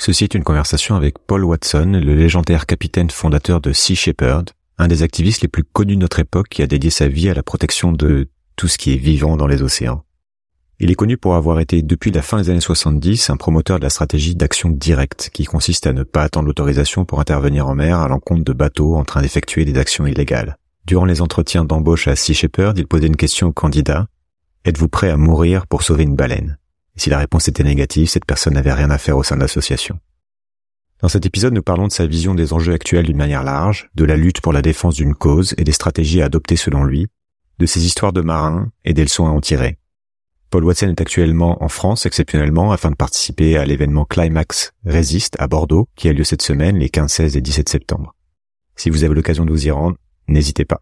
Ceci est une conversation avec Paul Watson, le légendaire capitaine fondateur de Sea Shepherd, un des activistes les plus connus de notre époque qui a dédié sa vie à la protection de tout ce qui est vivant dans les océans. Il est connu pour avoir été depuis la fin des années 70 un promoteur de la stratégie d'action directe qui consiste à ne pas attendre l'autorisation pour intervenir en mer à l'encontre de bateaux en train d'effectuer des actions illégales. Durant les entretiens d'embauche à Sea Shepherd, il posait une question au candidat. Êtes-vous prêt à mourir pour sauver une baleine? Si la réponse était négative, cette personne n'avait rien à faire au sein de l'association. Dans cet épisode, nous parlons de sa vision des enjeux actuels d'une manière large, de la lutte pour la défense d'une cause et des stratégies à adopter selon lui, de ses histoires de marins et des leçons à en tirer. Paul Watson est actuellement en France exceptionnellement afin de participer à l'événement Climax Resist à Bordeaux qui a lieu cette semaine les 15, 16 et 17 septembre. Si vous avez l'occasion de vous y rendre, n'hésitez pas.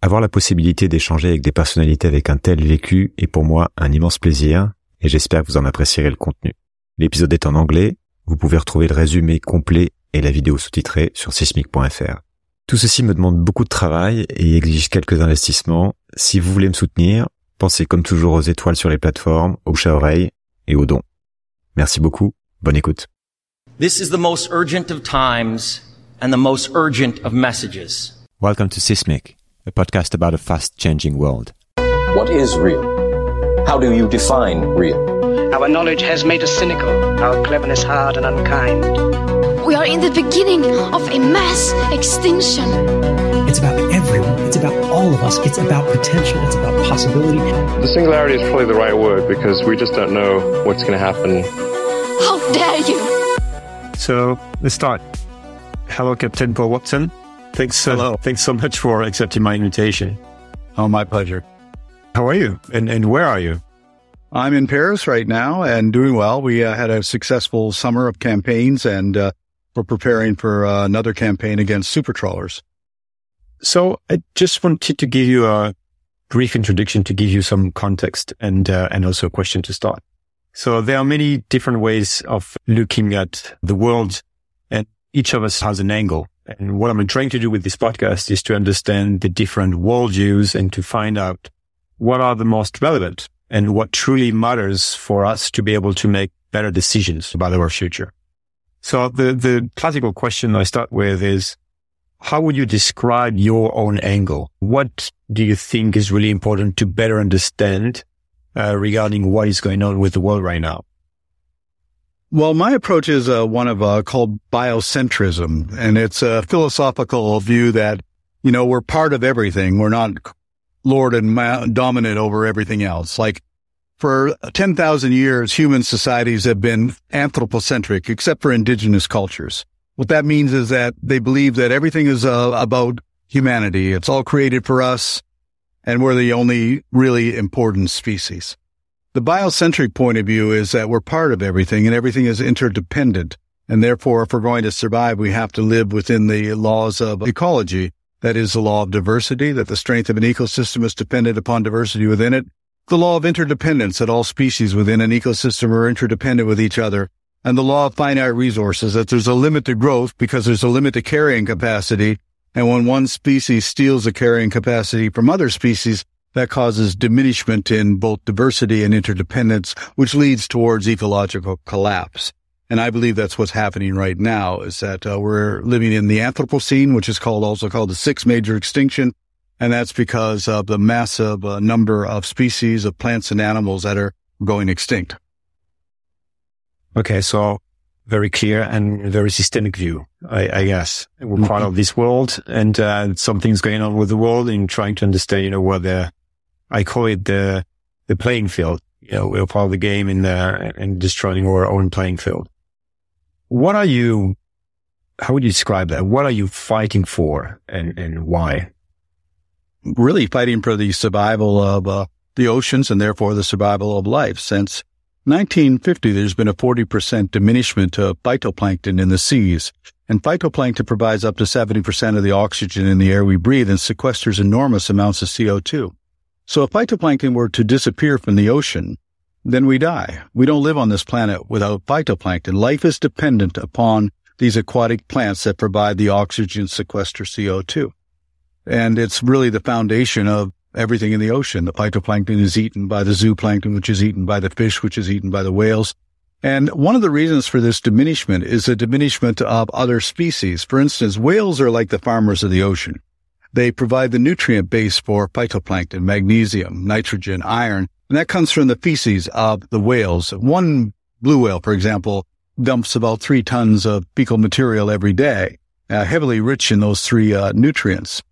Avoir la possibilité d'échanger avec des personnalités avec un tel vécu est pour moi un immense plaisir et j'espère que vous en apprécierez le contenu. L'épisode est en anglais, vous pouvez retrouver le résumé complet et la vidéo sous-titrée sur sismic.fr. Tout ceci me demande beaucoup de travail et exige quelques investissements. Si vous voulez me soutenir, pensez comme toujours aux étoiles sur les plateformes, aux bouche à oreille et aux dons. Merci beaucoup. Bonne écoute. This is the most urgent of times and the most urgent of messages. Welcome to Sismic, a podcast about a fast changing world. What is real? How do you define real? Our knowledge has made us cynical, our cleverness hard and unkind. We are in the beginning of a mass extinction. It's about everyone. It's about all of us. It's about potential. It's about possibility. The singularity is probably the right word because we just don't know what's going to happen. How dare you! So let's start. Hello, Captain Paul Watson. Thanks. Uh, Hello. Thanks so much for accepting my invitation. Oh, my pleasure. How are you? And and where are you? I'm in Paris right now and doing well. We uh, had a successful summer of campaigns and uh, we're preparing for uh, another campaign against super trawlers. So I just wanted to give you a brief introduction to give you some context and uh, and also a question to start. So there are many different ways of looking at the world, and each of us has an angle. And what I'm trying to do with this podcast is to understand the different worldviews and to find out what are the most relevant and what truly matters for us to be able to make better decisions about our future. So the, the classical question I start with is, how would you describe your own angle? What do you think is really important to better understand uh, regarding what is going on with the world right now? Well, my approach is uh, one of uh, called biocentrism, and it's a philosophical view that you know we're part of everything. We're not lord and ma- dominant over everything else. Like for ten thousand years, human societies have been anthropocentric, except for indigenous cultures. What that means is that they believe that everything is uh, about humanity. It's all created for us, and we're the only really important species. The biocentric point of view is that we're part of everything and everything is interdependent. And therefore, if we're going to survive, we have to live within the laws of ecology. That is the law of diversity, that the strength of an ecosystem is dependent upon diversity within it. The law of interdependence, that all species within an ecosystem are interdependent with each other. And the law of finite resources, that there's a limit to growth because there's a limit to carrying capacity. And when one species steals the carrying capacity from other species, that causes diminishment in both diversity and interdependence, which leads towards ecological collapse. And I believe that's what's happening right now is that uh, we're living in the Anthropocene, which is called also called the sixth major extinction. And that's because of the massive uh, number of species of plants and animals that are going extinct. Okay, so very clear and very systemic view, I, I guess. We're part of this world and uh, something's going on with the world and trying to understand, you know, what the, I call it the, the playing field. You know, we're part of the game in there and destroying our own playing field. What are you, how would you describe that? What are you fighting for and, and why? Really fighting for the survival of uh, the oceans and therefore the survival of life. Since 1950, there's been a 40% diminishment of phytoplankton in the seas. And phytoplankton provides up to 70% of the oxygen in the air we breathe and sequesters enormous amounts of CO2. So if phytoplankton were to disappear from the ocean, then we die. We don't live on this planet without phytoplankton. Life is dependent upon these aquatic plants that provide the oxygen sequester CO2. And it's really the foundation of everything in the ocean. The phytoplankton is eaten by the zooplankton, which is eaten by the fish, which is eaten by the whales. And one of the reasons for this diminishment is a diminishment of other species. For instance, whales are like the farmers of the ocean. They provide the nutrient base for phytoplankton, magnesium, nitrogen, iron, and that comes from the feces of the whales. One blue whale, for example, dumps about three tons of fecal material every day, uh, heavily rich in those three uh, nutrients.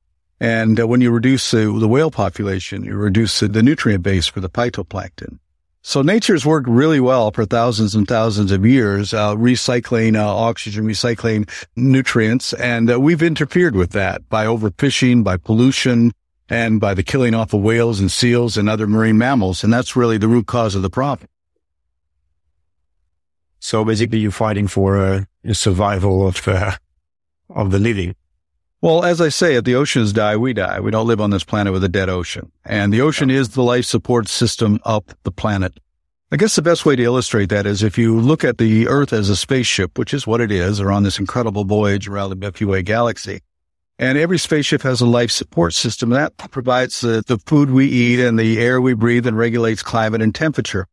And uh, when you reduce the whale population, you reduce the nutrient base for the phytoplankton. So nature's worked really well for thousands and thousands of years, uh, recycling uh, oxygen, recycling nutrients, and uh, we've interfered with that by overfishing, by pollution, and by the killing off of whales and seals and other marine mammals, and that's really the root cause of the problem. So basically, you're fighting for uh, survival of uh, of the living. Well, as I say, if the oceans die, we die. We don't live on this planet with a dead ocean. And the ocean is the life support system of the planet. I guess the best way to illustrate that is if you look at the Earth as a spaceship, which is what it is, or on this incredible voyage around the Milky Way galaxy. And every spaceship has a life support system that provides the, the food we eat and the air we breathe and regulates climate and temperature.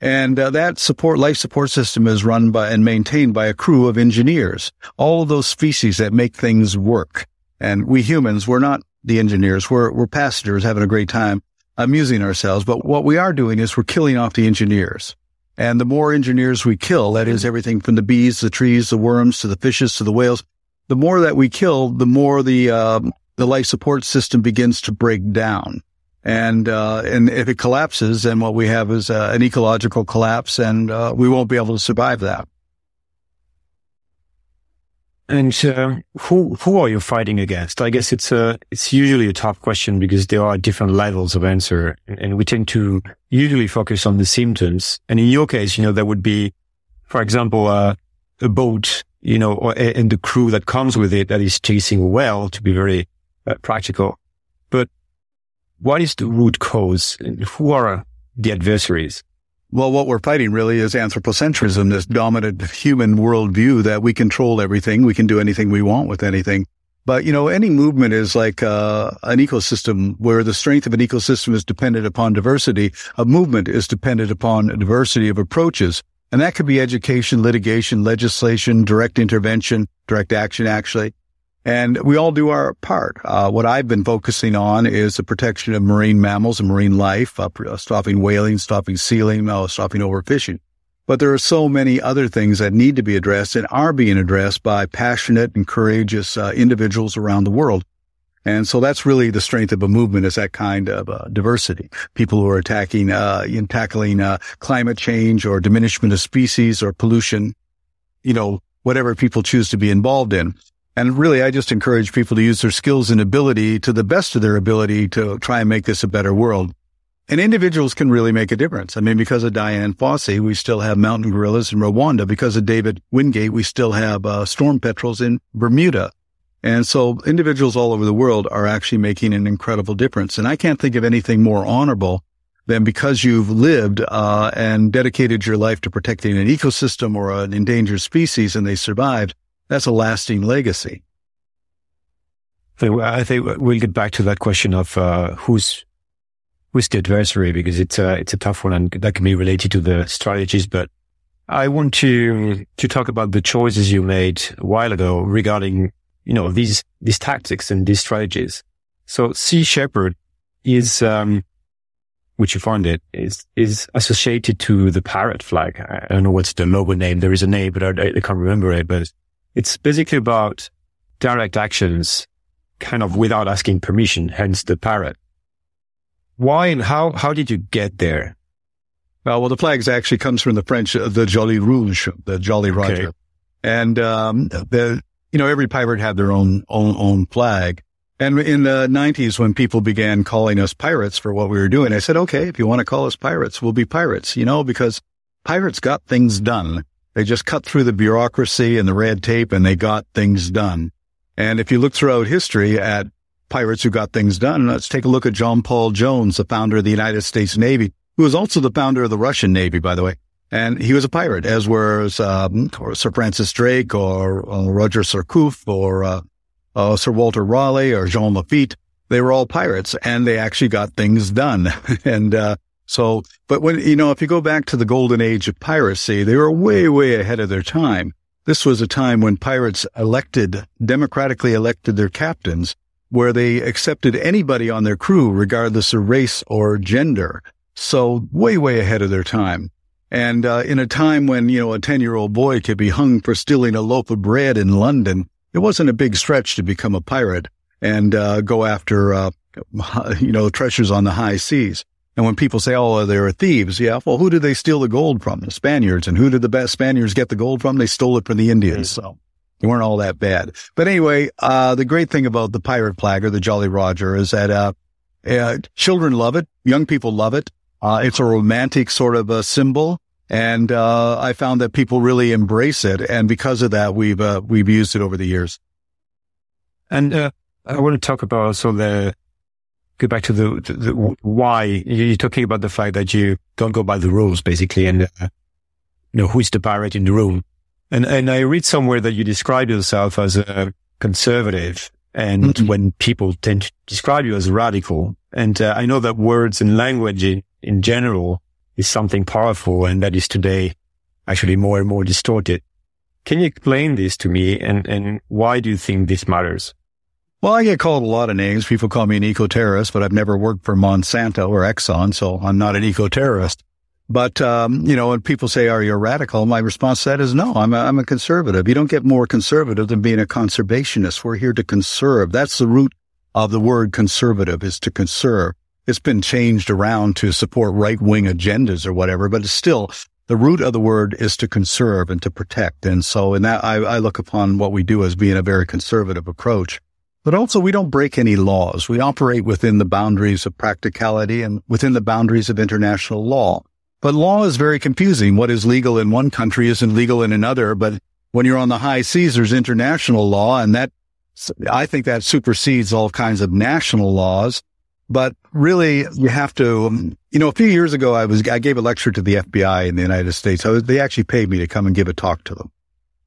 And uh, that support life support system is run by and maintained by a crew of engineers, all of those species that make things work. And we humans, we're not the engineers. We're, we're passengers having a great time amusing ourselves. But what we are doing is we're killing off the engineers. And the more engineers we kill, that is everything from the bees, the trees, the worms, to the fishes, to the whales, the more that we kill, the more the, uh, the life support system begins to break down. And, uh, and if it collapses, then what we have is uh, an ecological collapse and, uh, we won't be able to survive that. And uh, who who are you fighting against? I guess it's a it's usually a tough question because there are different levels of answer, and we tend to usually focus on the symptoms. And in your case, you know, there would be, for example, uh, a boat, you know, and the crew that comes with it that is chasing whale to be very uh, practical. But what is the root cause and who are the adversaries? Well, what we're fighting really is anthropocentrism, this dominant human worldview that we control everything. We can do anything we want with anything. But, you know, any movement is like uh, an ecosystem where the strength of an ecosystem is dependent upon diversity. A movement is dependent upon diversity of approaches. And that could be education, litigation, legislation, direct intervention, direct action, actually. And we all do our part. Uh, what I've been focusing on is the protection of marine mammals and marine life, uh, stopping whaling, stopping sealing, uh, stopping overfishing. But there are so many other things that need to be addressed and are being addressed by passionate and courageous uh, individuals around the world. And so that's really the strength of a movement is that kind of uh, diversity. People who are attacking, uh, in tackling uh, climate change or diminishment of species or pollution, you know, whatever people choose to be involved in. And really, I just encourage people to use their skills and ability to the best of their ability to try and make this a better world. And individuals can really make a difference. I mean, because of Dian Fossey, we still have mountain gorillas in Rwanda. Because of David Wingate, we still have uh, storm petrels in Bermuda. And so individuals all over the world are actually making an incredible difference. And I can't think of anything more honorable than because you've lived uh, and dedicated your life to protecting an ecosystem or an endangered species and they survived that's a lasting legacy. I think we'll get back to that question of uh, who's who's the adversary because it's a it's a tough one and that can be related to the strategies. But I want to to talk about the choices you made a while ago regarding you know these these tactics and these strategies. So Sea Shepherd is um, which you find it is is associated to the parrot flag. I don't know what's the logo name. There is a name, but I, I can't remember it. But it's basically about direct actions kind of without asking permission, hence the parrot. Why and how, how did you get there? Well, well, the flags actually comes from the French, uh, the Jolly Rouge, the Jolly Roger. Okay. And, um, the, you know, every pirate had their own, own, own flag. And in the nineties, when people began calling us pirates for what we were doing, I said, okay, if you want to call us pirates, we'll be pirates, you know, because pirates got things done. They just cut through the bureaucracy and the red tape and they got things done. And if you look throughout history at pirates who got things done, let's take a look at John Paul Jones, the founder of the United States Navy, who was also the founder of the Russian Navy, by the way. And he was a pirate, as was um, Sir Francis Drake or uh, Roger Surcouf or uh, uh, Sir Walter Raleigh or Jean Lafitte. They were all pirates, and they actually got things done. and uh, So, but when, you know, if you go back to the golden age of piracy, they were way, way ahead of their time. This was a time when pirates elected, democratically elected their captains, where they accepted anybody on their crew, regardless of race or gender. So way, way ahead of their time. And uh, in a time when, you know, a 10 year old boy could be hung for stealing a loaf of bread in London, it wasn't a big stretch to become a pirate and uh, go after, uh, you know, treasures on the high seas. And when people say, oh, they are thieves, yeah, well, who did they steal the gold from? The Spaniards. And who did the best Spaniards get the gold from? They stole it from the Indians. Mm-hmm. So they weren't all that bad. But anyway, uh, the great thing about the pirate flag or the Jolly Roger is that, uh, uh, children love it. Young people love it. Uh, it's a romantic sort of a symbol. And, uh, I found that people really embrace it. And because of that, we've, uh, we've used it over the years. And, I want to talk about also the, go back to the, the, the, why you're talking about the fact that you don't go by the rules basically and uh, you know who's the pirate in the room and and i read somewhere that you describe yourself as a conservative and mm-hmm. when people tend to describe you as radical and uh, i know that words and language in, general is something powerful and that is today actually more and more distorted can you explain this to me and and why do you think this matters well, I get called a lot of names. People call me an eco-terrorist, but I've never worked for Monsanto or Exxon, so I'm not an eco-terrorist. But, um, you know, when people say, are you a radical? My response to that is no, I'm a, I'm a conservative. You don't get more conservative than being a conservationist. We're here to conserve. That's the root of the word conservative is to conserve. It's been changed around to support right wing agendas or whatever, but it's still the root of the word is to conserve and to protect. And so in that, I, I look upon what we do as being a very conservative approach. But also we don't break any laws. We operate within the boundaries of practicality and within the boundaries of international law. But law is very confusing. What is legal in one country isn't legal in another. But when you're on the high seas, there's international law and that I think that supersedes all kinds of national laws. But really, you have to, um, you know, a few years ago, I was, I gave a lecture to the FBI in the United States. Was, they actually paid me to come and give a talk to them.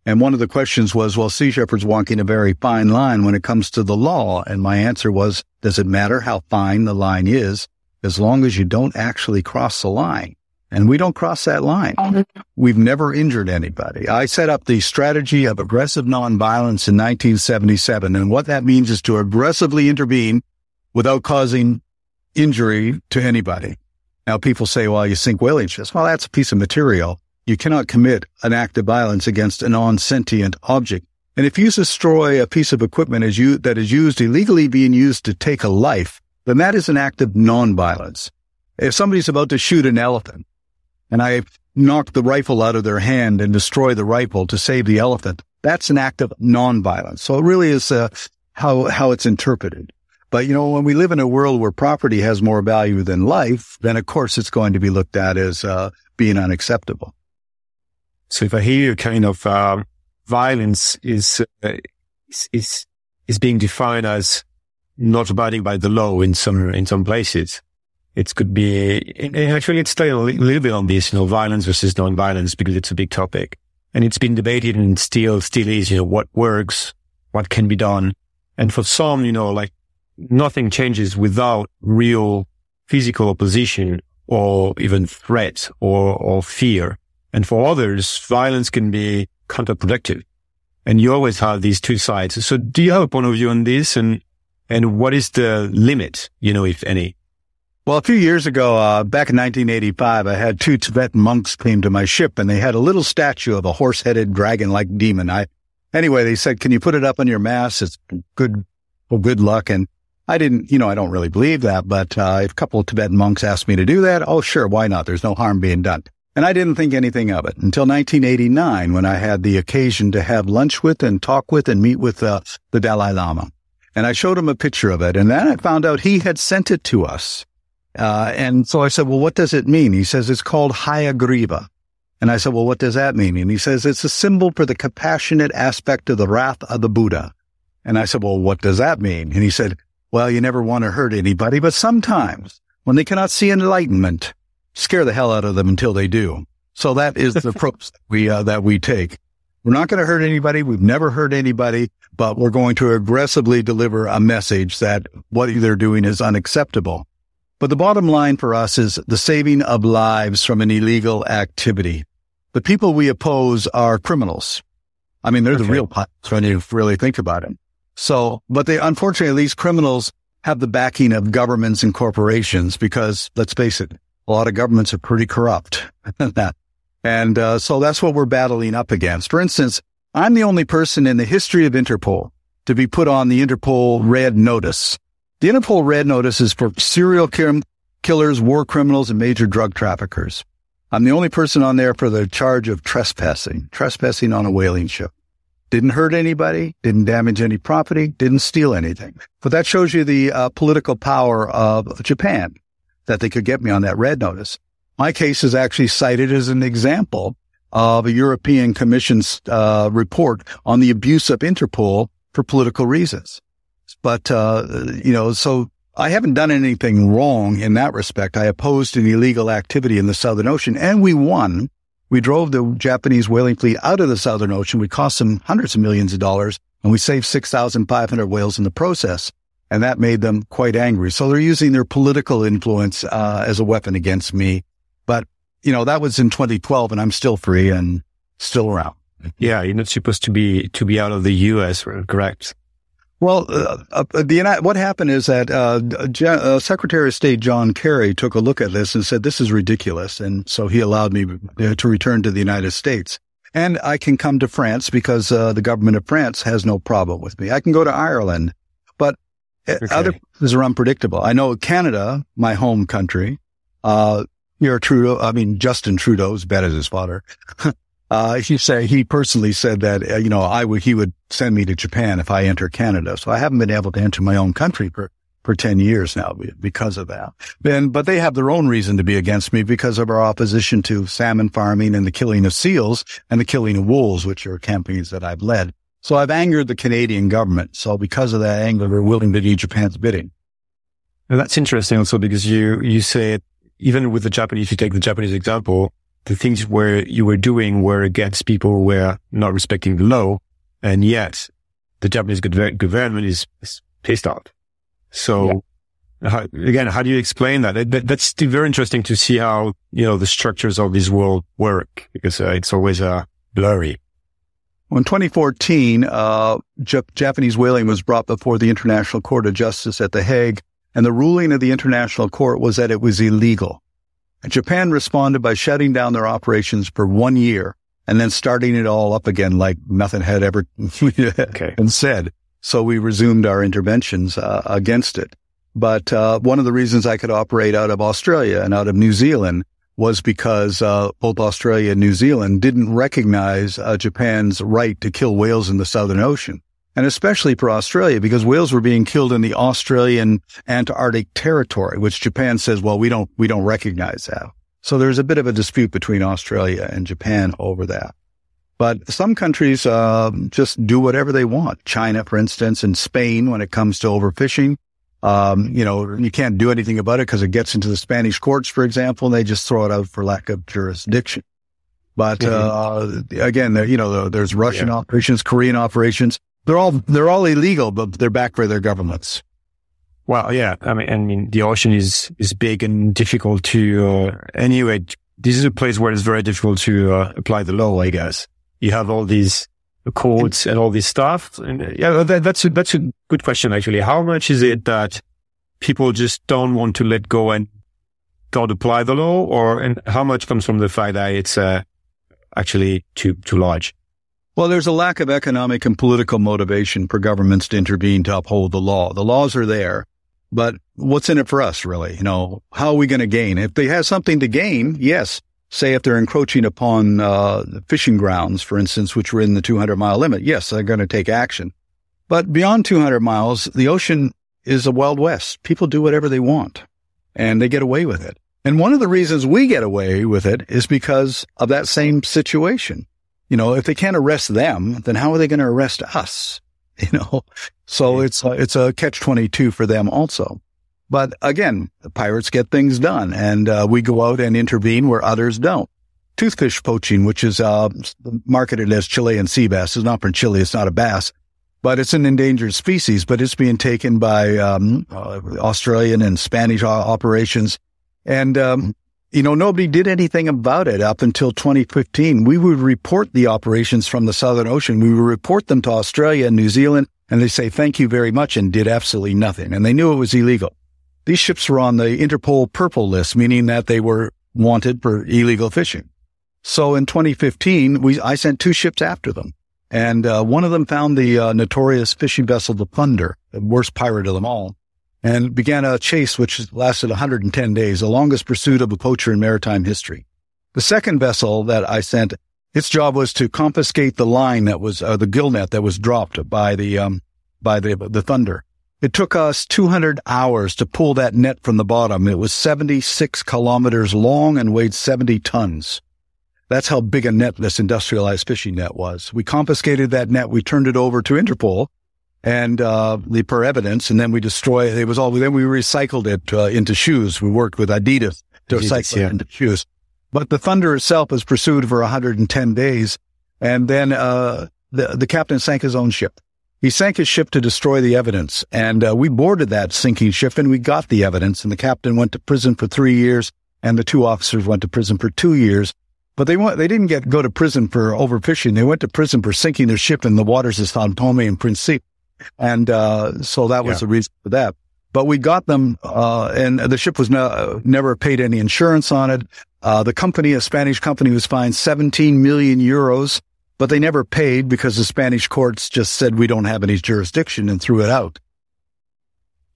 And one of the questions was, well, Sea Shepherd's walking a very fine line when it comes to the law. And my answer was, does it matter how fine the line is as long as you don't actually cross the line? And we don't cross that line. We've never injured anybody. I set up the strategy of aggressive nonviolence in 1977. And what that means is to aggressively intervene without causing injury to anybody. Now people say, well, you sink whaling ships. Well, that's a piece of material. You cannot commit an act of violence against a non-sentient object. And if you destroy a piece of equipment as you, that is used illegally being used to take a life, then that is an act of non-violence. If somebody's about to shoot an elephant and I knock the rifle out of their hand and destroy the rifle to save the elephant, that's an act of non-violence. So it really is uh, how, how it's interpreted. But you know, when we live in a world where property has more value than life, then of course it's going to be looked at as uh, being unacceptable. So if I hear you, kind of um, violence is, uh, is, is is being defined as not abiding by the law in some in some places, it could be actually it's still a little bit on this, you know, violence versus non-violence because it's a big topic and it's been debated and still still is, you know, what works, what can be done, and for some, you know, like nothing changes without real physical opposition or even threat or or fear. And for others, violence can be counterproductive. And you always have these two sides. So do you have a point of view on this? And, and what is the limit, you know, if any? Well, a few years ago, uh, back in 1985, I had two Tibetan monks came to my ship and they had a little statue of a horse-headed dragon-like demon. I, anyway, they said, can you put it up on your mast? It's good, well, good luck. And I didn't, you know, I don't really believe that, but, uh, a couple of Tibetan monks asked me to do that. Oh, sure. Why not? There's no harm being done. And I didn't think anything of it until 1989 when I had the occasion to have lunch with and talk with and meet with uh, the Dalai Lama. And I showed him a picture of it. And then I found out he had sent it to us. Uh, and so I said, well, what does it mean? He says, it's called Hayagriva. And I said, well, what does that mean? And he says, it's a symbol for the compassionate aspect of the wrath of the Buddha. And I said, well, what does that mean? And he said, well, you never want to hurt anybody, but sometimes when they cannot see enlightenment, scare the hell out of them until they do. So that is the approach that we, uh, that we take. We're not going to hurt anybody. We've never hurt anybody, but we're going to aggressively deliver a message that what they're doing is unacceptable. But the bottom line for us is the saving of lives from an illegal activity. The people we oppose are criminals. I mean, they're okay. the real pirates when you really think about it. So, but they, unfortunately, these criminals have the backing of governments and corporations because let's face it, a lot of governments are pretty corrupt. and uh, so that's what we're battling up against. For instance, I'm the only person in the history of Interpol to be put on the Interpol Red Notice. The Interpol Red Notice is for serial killers, war criminals, and major drug traffickers. I'm the only person on there for the charge of trespassing, trespassing on a whaling ship. Didn't hurt anybody, didn't damage any property, didn't steal anything. But that shows you the uh, political power of Japan that they could get me on that red notice. My case is actually cited as an example of a European Commission's uh, report on the abuse of Interpol for political reasons. But, uh, you know, so I haven't done anything wrong in that respect. I opposed an illegal activity in the Southern Ocean and we won. We drove the Japanese whaling fleet out of the Southern Ocean. We cost them hundreds of millions of dollars and we saved 6,500 whales in the process. And that made them quite angry. So they're using their political influence, uh, as a weapon against me. But you know, that was in 2012 and I'm still free and still around. Yeah. You're not supposed to be, to be out of the U.S., correct? Well, uh, uh, the, what happened is that uh, uh, Secretary of State John Kerry took a look at this and said, this is ridiculous. And so he allowed me uh, to return to the United States. And I can come to France because uh, the government of France has no problem with me. I can go to Ireland, but okay. other places are unpredictable. I know Canada, my home country, uh, you're Trudeau. I mean, Justin Trudeau Trudeau's bad as his father. uh, he say he personally said that, uh, you know, I would, he would send me to Japan if I enter Canada. So I haven't been able to enter my own country for, for 10 years now because of that. And, but they have their own reason to be against me because of our opposition to salmon farming and the killing of seals and the killing of wolves, which are campaigns that I've led. So I've angered the Canadian government. So because of that anger, we're willing to do Japan's bidding. That's interesting also because you, you say even with the Japanese, if you take the Japanese example, the things where you were doing were against people who were not respecting the law. And yet the Japanese government is, is pissed off. So yeah. how, again, how do you explain that? that? That's still very interesting to see how, you know, the structures of this world work because uh, it's always uh, blurry. Well, in 2014, uh, J- Japanese whaling was brought before the International Court of Justice at The Hague and the ruling of the International Court was that it was illegal. And Japan responded by shutting down their operations for one year and then starting it all up again like nothing had ever okay. been said. So we resumed our interventions uh, against it. But uh, one of the reasons I could operate out of Australia and out of New Zealand was because uh, both Australia and New Zealand didn't recognize uh, Japan's right to kill whales in the Southern Ocean and especially for Australia because whales were being killed in the Australian Antarctic territory, which Japan says, well, we don't, we don't recognize that. So there's a bit of a dispute between Australia and Japan over that. But some countries uh, just do whatever they want. China, for instance, and Spain, when it comes to overfishing, um, you know, you can't do anything about it because it gets into the Spanish courts, for example, and they just throw it out for lack of jurisdiction. But mm-hmm. uh, again, you know, there's Russian yeah. operations, Korean operations. They're all they're all illegal, but they're backed by their governments. Well, yeah. I mean, I mean, the ocean is is big and difficult to. Uh, anyway, this is a place where it's very difficult to uh, apply the law. I guess you have all these courts and all this stuff. And uh, yeah, that, that's a, that's a good question actually. How much is it that people just don't want to let go and don't apply the law, or and how much comes from the fact that it's uh, actually too too large? Well, there's a lack of economic and political motivation for governments to intervene to uphold the law. The laws are there, but what's in it for us, really? You know, how are we going to gain? If they have something to gain, yes. Say if they're encroaching upon uh, fishing grounds, for instance, which were in the 200 mile limit, yes, they're going to take action. But beyond 200 miles, the ocean is a wild west. People do whatever they want and they get away with it. And one of the reasons we get away with it is because of that same situation you know, if they can't arrest them, then how are they going to arrest us? You know, so it's a, it's a catch 22 for them also. But again, the pirates get things done and uh, we go out and intervene where others don't. Toothfish poaching, which is uh, marketed as Chilean sea bass, is not from Chile. It's not a bass. but it's an endangered species, but it's being taken by, um, uh, Australian and Spanish operations. And, um, you know, nobody did anything about it up until 2015. We would report the operations from the Southern Ocean. We would report them to Australia and New Zealand and they say, thank you very much and did absolutely nothing. And they knew it was illegal. These ships were on the Interpol purple list, meaning that they were wanted for illegal fishing. So in 2015, we, I sent two ships after them. And uh, one of them found the uh, notorious fishing vessel, the Thunder, the worst pirate of them all, and began a chase which lasted 110 days, the longest pursuit of a poacher in maritime history. The second vessel that I sent, its job was to confiscate the line that was uh, the gill net that was dropped by the um, by the the Thunder. It took us 200 hours to pull that net from the bottom. It was 76 kilometers long and weighed 70 tons. That's how big a net this industrialized fishing net was. We confiscated that net. We turned it over to Interpol and, uh, per evidence. And then we destroyed, it was all, then we recycled it, uh, into shoes. We worked with Adidas to Adidas, recycle yeah. it into shoes. But the Thunder itself was pursued for 110 days. And then, uh, the, the captain sank his own ship. He sank his ship to destroy the evidence. And uh, we boarded that sinking ship and we got the evidence. And the captain went to prison for three years and the two officers went to prison for two years. But they went, they didn't get go to prison for overfishing. They went to prison for sinking their ship in the waters of Sao Tome and Principe. And uh, so that was yeah. the reason for that. But we got them, uh, and the ship was no, never paid any insurance on it. Uh, the company, a Spanish company, was fined 17 million euros but they never paid because the Spanish courts just said we don't have any jurisdiction and threw it out.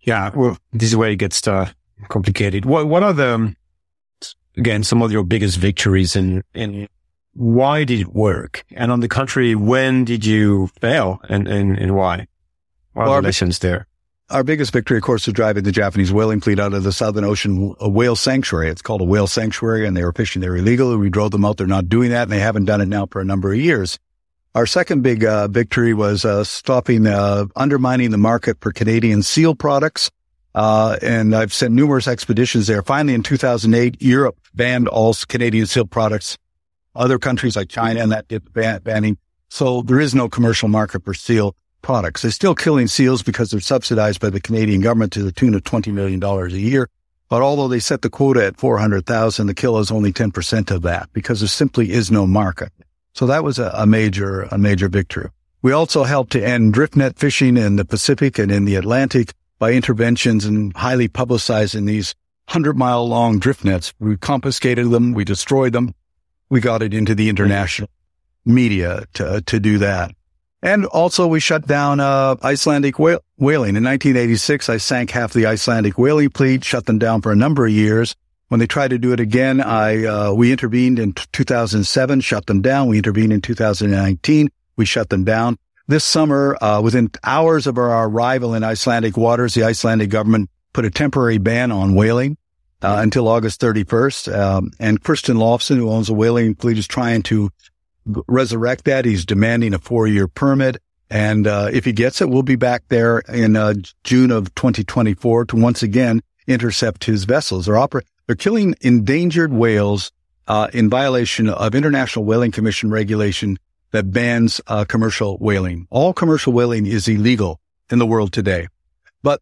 Yeah, well, this is where it gets uh, complicated. What what are the again some of your biggest victories and and why did it work? And on the contrary, when did you fail and and, and why? Are the lessons there? Our biggest victory, of course, was driving the Japanese whaling fleet out of the Southern Ocean, a whale sanctuary. It's called a whale sanctuary and they were fishing there illegally. We drove them out. They're not doing that and they haven't done it now for a number of years. Our second big uh, victory was uh, stopping, uh, undermining the market for Canadian seal products. Uh, and I've sent numerous expeditions there. Finally, in 2008, Europe banned all Canadian seal products. Other countries like China and that did ban- banning. So there is no commercial market for seal products. They're still killing seals because they're subsidized by the Canadian government to the tune of $20 million a year. But although they set the quota at 400,000, the kill is only 10% of that because there simply is no market. So that was a, a major, a major victory. We also helped to end drift net fishing in the Pacific and in the Atlantic by interventions and highly publicizing these hundred mile long drift nets. We confiscated them. We destroyed them. We got it into the international media to, to do that. And also we shut down, uh, Icelandic whaling. In 1986, I sank half the Icelandic whaling fleet, shut them down for a number of years. When they tried to do it again, I, uh, we intervened in 2007, shut them down. We intervened in 2019. We shut them down. This summer, uh, within hours of our arrival in Icelandic waters, the Icelandic government put a temporary ban on whaling. Uh, until August 31st. Um, and Kristján Loftsson, who owns a whaling fleet, is trying to resurrect that. He's demanding a four year permit. And, uh, if he gets it, we'll be back there in, uh, June of 2024 to once again intercept his vessels. They're opera, they're killing endangered whales, uh, in violation of International Whaling Commission regulation that bans, uh, commercial whaling. All commercial whaling is illegal in the world today. But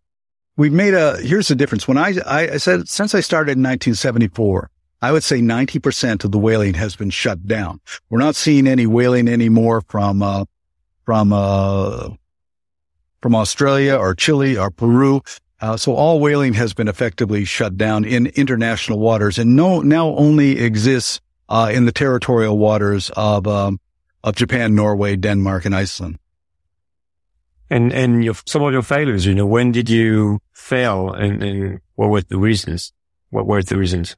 we've made a, here's the difference. When I, I said, since I started in 1974, I would say 90% of the whaling has been shut down. We're not seeing any whaling anymore from, uh, from, uh, from Australia or Chile or Peru. Uh, so all whaling has been effectively shut down in international waters and no, now only exists, uh, in the territorial waters of, um, of Japan, Norway, Denmark, and Iceland. And, and your, some of your failures, you know, when did you fail and, and what were the reasons? What were the reasons?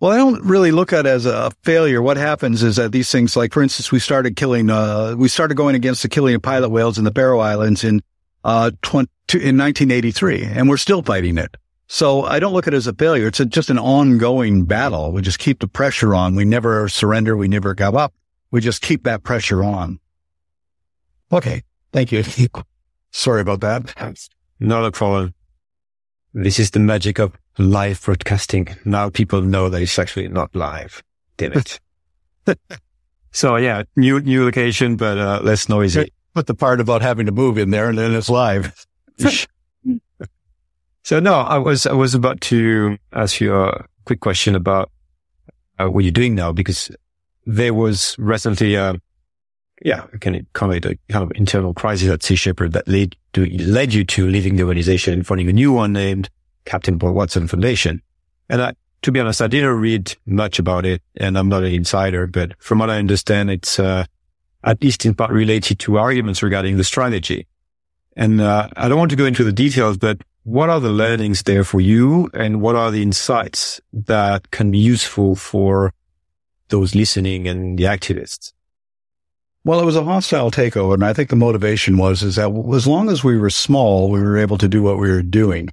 Well, I don't really look at it as a failure. What happens is that these things, like for instance, we started killing, uh, we started going against the killing of pilot whales in the Faroe Islands in, uh, 20, in 1983, and we're still fighting it. So I don't look at it as a failure. It's a, just an ongoing battle. We just keep the pressure on. We never surrender. We never give up. We just keep that pressure on. Okay. Thank you. Sorry about that. Not a problem. This is the magic of live broadcasting. Now people know that it's actually not live. Damn it. so yeah, new, new location, but, uh, less noisy. put the part about having to move in there and then it's live. so no, I was, I was about to ask you a quick question about uh, what you're doing now because there was recently, uh, yeah, can it call it a kind of internal crisis at Sea Shepherd that led to, led you to leaving the organization and funding a new one named Captain Paul Watson Foundation. And I, to be honest, I didn't read much about it and I'm not an insider, but from what I understand, it's, uh, at least in part related to arguments regarding the strategy. And, uh, I don't want to go into the details, but what are the learnings there for you? And what are the insights that can be useful for those listening and the activists? Well, it was a hostile takeover. And I think the motivation was, is that as long as we were small, we were able to do what we were doing.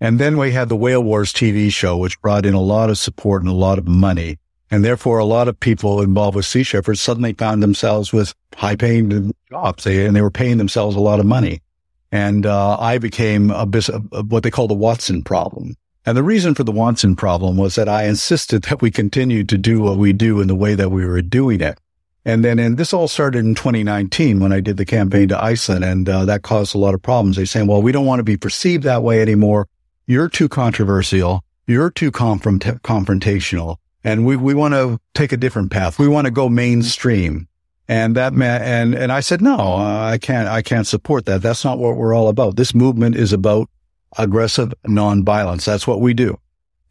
And then we had the Whale Wars TV show, which brought in a lot of support and a lot of money. And therefore, a lot of people involved with Sea Shepherds suddenly found themselves with high paying jobs. And they were paying themselves a lot of money. And, uh, I became a, a, what they call the Watson problem. And the reason for the Watson problem was that I insisted that we continue to do what we do in the way that we were doing it. And then, and this all started in 2019 when I did the campaign to Iceland and, uh, that caused a lot of problems. They saying, well, we don't want to be perceived that way anymore. You're too controversial. You're too confront- confrontational. And we, we want to take a different path. We want to go mainstream. And that man, and, and I said, no, I can't, I can't support that. That's not what we're all about. This movement is about aggressive nonviolence. That's what we do.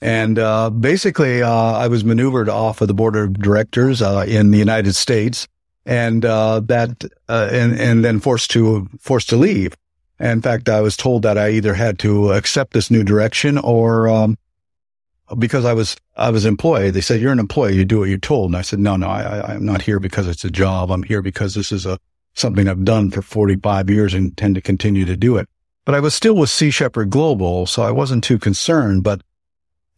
And, uh, basically, uh, I was maneuvered off of the board of directors, uh, in the United States and, uh, that, uh, and, and then forced to, forced to leave. In fact, I was told that I either had to accept this new direction or, um, because I was, I was employed. They said, you're an employee. You do what you're told. And I said, no, no, I, I'm not here because it's a job. I'm here because this is a, something I've done for 45 years and intend to continue to do it. But I was still with Sea Shepherd Global, so I wasn't too concerned. But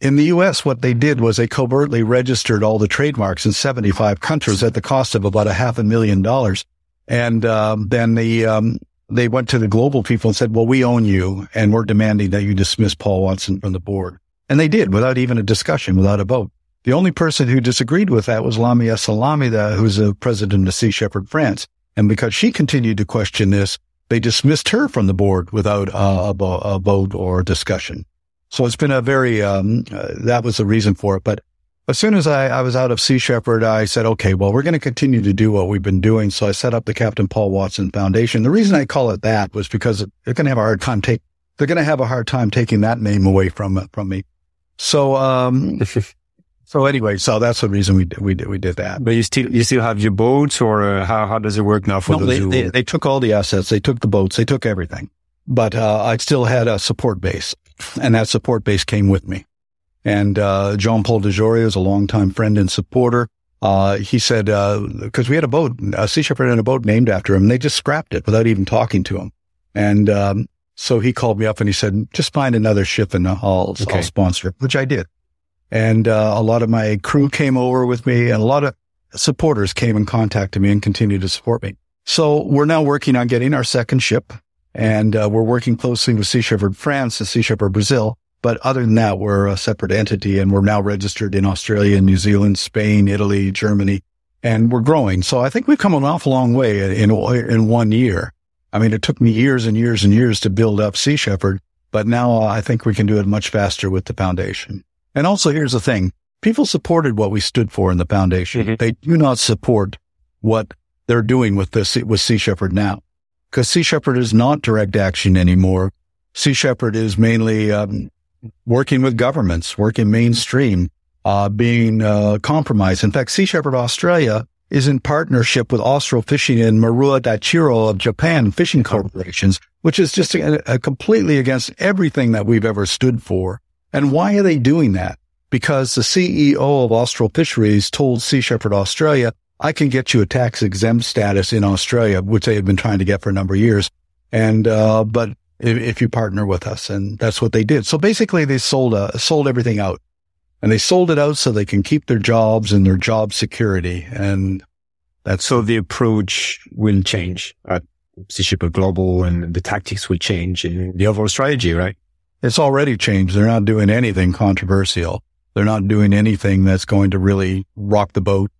in the U.S., what they did was they covertly registered all the trademarks in 75 countries at the cost of about a half a million dollars. And um, then the um, they went to the global people and said, "Well, we own you, and we're demanding that you dismiss Paul Watson from the board." And they did without even a discussion, without a vote. The only person who disagreed with that was Lamya Essemlali, the, who's the president of Sea Shepherd France. And because she continued to question this, they dismissed her from the board without uh, a, a, vote or discussion. So it's been a very, um, uh, that was the reason for it. But as soon as I, I was out of Sea Shepherd, I said, okay, well, we're going to continue to do what we've been doing. So I set up the Captain Paul Watson Foundation. The reason I call it that was because they're going to have a hard time take, they're going to have a hard time taking that name away from, from me. So, um, so anyway, so that's the reason we did, we did, we did that. But you still, you still have your boats or uh, how, how does it work now for no, those they, who... they, they took all the assets. They took the boats. They took everything, but, uh, I still had a support base and that support base came with me. And, uh, John Paul DeJoria is a longtime friend and supporter. Uh, he said, uh, cause we had a boat, a Sea Shepherd and a boat named after him. They just scrapped it without even talking to him. And, um, so he called me up and he said, just find another ship and I'll, okay. I'll sponsor it, which I did. And, uh, a lot of my crew came over with me and a lot of supporters came and contacted me and continued to support me. So we're now working on getting our second ship and, uh, we're working closely with Sea Shepherd France and Sea Shepherd Brazil. But other than that, we're a separate entity and we're now registered in Australia, New Zealand, Spain, Italy, Germany, and we're growing. So I think we've come an awful long way in, in one year. I mean, it took me years and years and years to build up Sea Shepherd, but now I think we can do it much faster with the foundation. And also here's the thing. People supported what we stood for in the foundation. Mm-hmm. They do not support what they're doing with this, with Sea Shepherd now. Cause Sea Shepherd is not direct action anymore. Sea Shepherd is mainly, um, working with governments, working mainstream, uh, being, uh, compromised. In fact, Sea Shepherd Australia is in partnership with Austral Fishing and Maruha Nichiro of Japan fishing corporations, which is just a, a completely against everything that we've ever stood for. And why are they doing that? Because the CEO of Austral Fisheries told Sea Shepherd Australia, I can get you a tax exempt status in Australia, which they have been trying to get for a number of years. And, uh, but if, if you partner with us, and that's what they did. So basically they sold, uh, sold everything out and they sold it out so they can keep their jobs and their job security. And that's so the approach will change at Sea Shepherd Global and the tactics will change in the overall strategy, right? It's already changed. They're not doing anything controversial. They're not doing anything that's going to really rock the boat.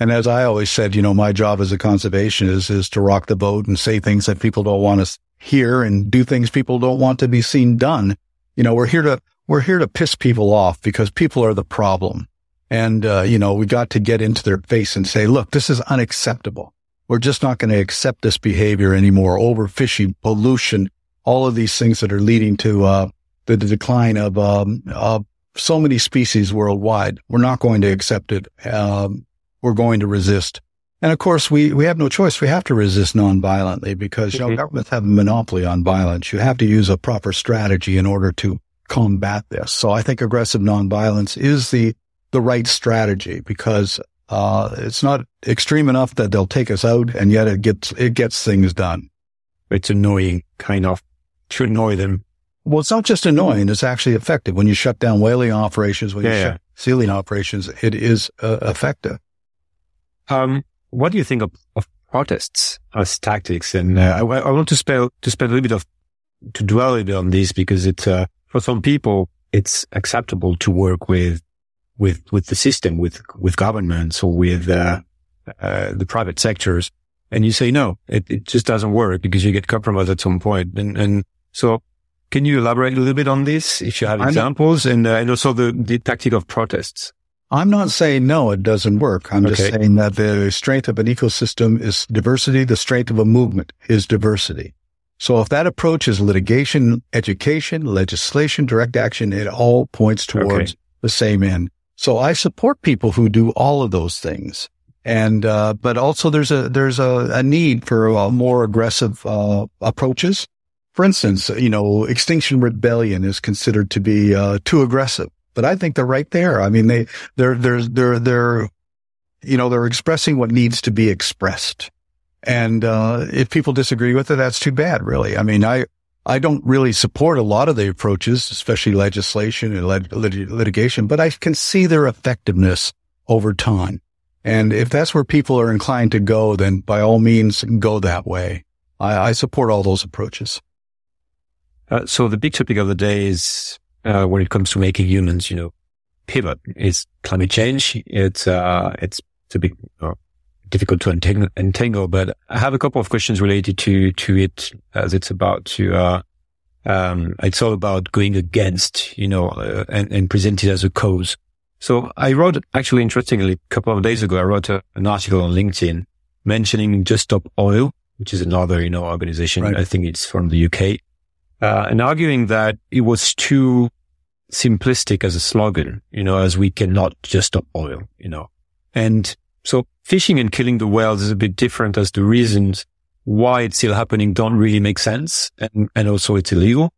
And as I always said, you know, my job as a conservationist is to rock the boat and say things that people don't want to hear and do things people don't want to be seen done. You know, we're here to, we're here to piss people off because people are the problem. And, uh, you know, we got to get into their face and say, look, this is unacceptable. We're just not going to accept this behavior anymore. Overfishing, pollution, all of these things that are leading to, uh, the, the decline of, um, of so many species worldwide. We're not going to accept it. Um, we're going to resist. And of course, we, we have no choice. We have to resist non-violently because, you know, mm-hmm. governments have a monopoly on violence. You have to use a proper strategy in order to combat this. So I think aggressive nonviolence is the, the right strategy because, uh, it's not extreme enough that they'll take us out and yet it gets, it gets things done. It's annoying kind of to annoy them. Well, it's not just annoying. It's actually effective. When you shut down whaling operations, when yeah, you yeah. shut sealing operations, it is uh, effective. Um, what do you think of, of protests as tactics? And uh, I, I, want to spell to spend a little bit of to dwell a little bit on this because it's uh, for some people it's acceptable to work with with with the system, with with governments or with uh, uh, the private sectors, and you say no, it, it just doesn't work because you get compromised at some point. And and so, can you elaborate a little bit on this if you have examples, and uh, and also the the tactic of protests? I'm not saying no, it doesn't work. I'm okay. just saying that the strength of an ecosystem is diversity. The strength of a movement is diversity. So if that approach is litigation, education, legislation, direct action, it all points towards okay. the same end. So I support people who do all of those things. And, uh, but also there's a, there's a, a need for uh, more aggressive, uh, approaches. For instance, you know, Extinction Rebellion is considered to be, uh, too aggressive but I think they're right there. I mean, they, they're, they're, they're, they're, you know, they're expressing what needs to be expressed. And, uh, if people disagree with it, that's too bad, really. I mean, I, I don't really support a lot of the approaches, especially legislation and lit- lit- litigation, but I can see their effectiveness over time. And if that's where people are inclined to go, then by all means go that way. I, I support all those approaches. Uh, so the big topic of the day is uh, when it comes to making humans, you know, pivot is climate change. It's, uh, it's, it's a bit uh, difficult to entangle, entangle, but I have a couple of questions related to, to it as it's about to, uh, um, it's all about going against, you know, uh, and, and present it as a cause. So I wrote, actually, interestingly, a couple of days ago, I wrote a, an article on LinkedIn mentioning Just Stop Oil, which is another, you know, organization. Right. I think it's from the UK uh, and arguing that it was too simplistic as a slogan, you know, as we cannot just stop oil, you know. And so fishing and killing the whales is a bit different as the reasons why it's still happening don't really make sense. And, and also it's illegal.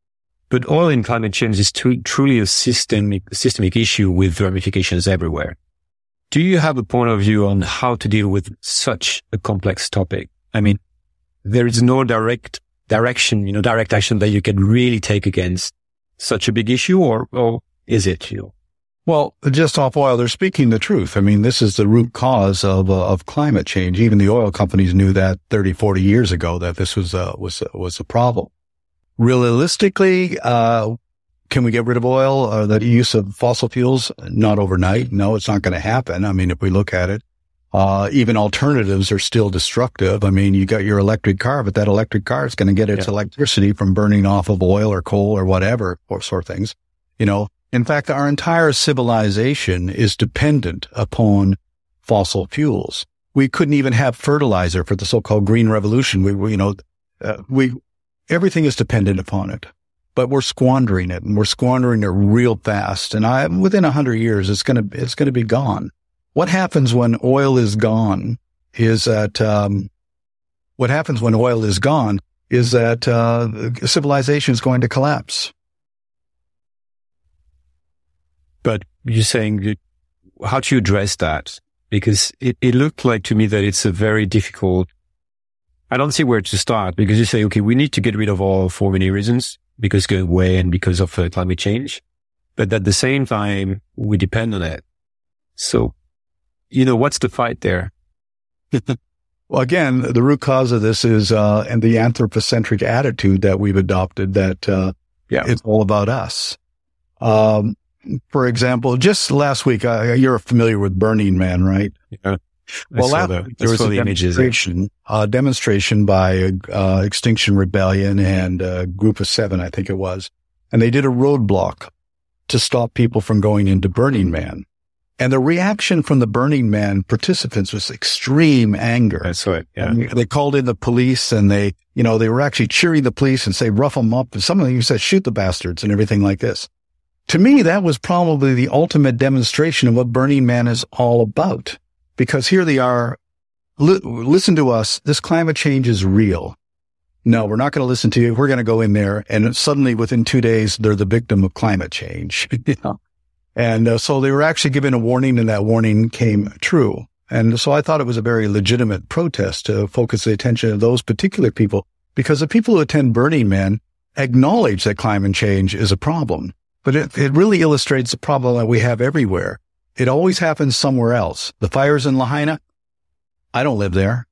But oil and climate change is too, truly a systemic, systemic issue with ramifications everywhere. Do you have a point of view on how to deal with such a complex topic? I mean, there is no direct direction, you know, direct action that you can really take against such a big issue or, or is it, you know? Well, Just Stop Oil, they're speaking the truth. I mean, this is the root cause of, uh, of climate change. Even the oil companies knew that 30, 40 years ago that this was, uh, was, was a problem. Realistically, uh, can we get rid of oil or the use of fossil fuels? Not overnight. No, it's not going to happen. I mean, if we look at it, uh, even alternatives are still destructive. I mean, you got your electric car, but that electric car is going to get its yeah. electricity from burning off of oil or coal or whatever or sort of things. You know, in fact, our entire civilization is dependent upon fossil fuels. We couldn't even have fertilizer for the so-called green revolution. We, you know, uh, we, everything is dependent upon it, but we're squandering it and we're squandering it real fast. And I, within a hundred years, it's going to, it's going to be gone. What happens when oil is gone is that, um, what happens when oil is gone is that, uh, civilization is going to collapse. But you're saying, how do you address that? Because it, it looked like to me that it's a very difficult, I don't see where to start because you say, okay, we need to get rid of oil for many reasons because going away and because of uh, climate change. But at the same time, we depend on it. So you know, what's the fight there? well, again, the root cause of this is, uh, and the anthropocentric attitude that we've adopted that, uh, yeah, it's all about us. Um, for example, just last week, uh, you're familiar with Burning Man, right? Yeah. Well, that, the- I there was a the images. yeah. demonstration, uh, demonstration by uh, Extinction Rebellion and a group of seven, I think it was, and they did a roadblock to stop people from going into Burning Man. And the reaction from the Burning Man participants was extreme anger. Saw it. Yeah. And They called in the police and they, you know, they were actually cheering the police and say, rough them up. And some of them said, shoot the bastards and everything like this. To me, that was probably the ultimate demonstration of what Burning Man is all about. Because here they are. Li- listen to us. This climate change is real. No, we're not going to listen to you. We're going to go in there. And suddenly within two days, they're the victim of climate change. you know? And uh, so they were actually given a warning and that warning came true. And so I thought it was a very legitimate protest to focus the attention of those particular people because the people who attend Burning Man acknowledge that climate change is a problem, but it, it really illustrates the problem that we have everywhere. It always happens somewhere else. The fires in Lahaina, I don't live there.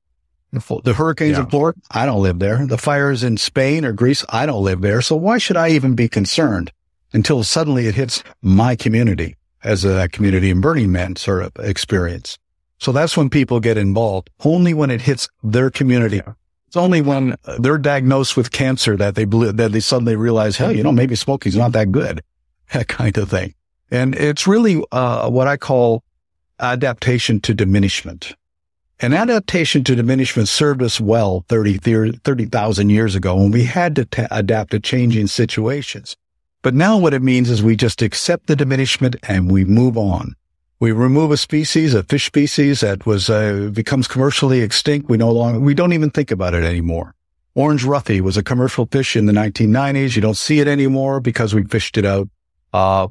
The, hurricanes Yeah. in Florida, I don't live there. The fires in Spain or Greece, I don't live there. So why should I even be concerned until suddenly it hits my community as a community in Burning Man sort of experience? So that's when people get involved, only when it hits their community. It's only when uh, they're diagnosed with cancer that they believe, that they suddenly realize, hell, you know, maybe smoking's not that good, that kind of thing. And it's really uh, what I call adaptation to diminishment. And adaptation to diminishment served us well 30, 30,000 years ago when we had to ta adapt to changing situations. But now what it means is we just accept the diminishment and we move on. We remove a species, a fish species that was, uh, becomes commercially extinct. We no longer, we don't even think about it anymore. Orange roughy was a commercial fish in the 1990s. You don't see it anymore because we fished it out. Uh,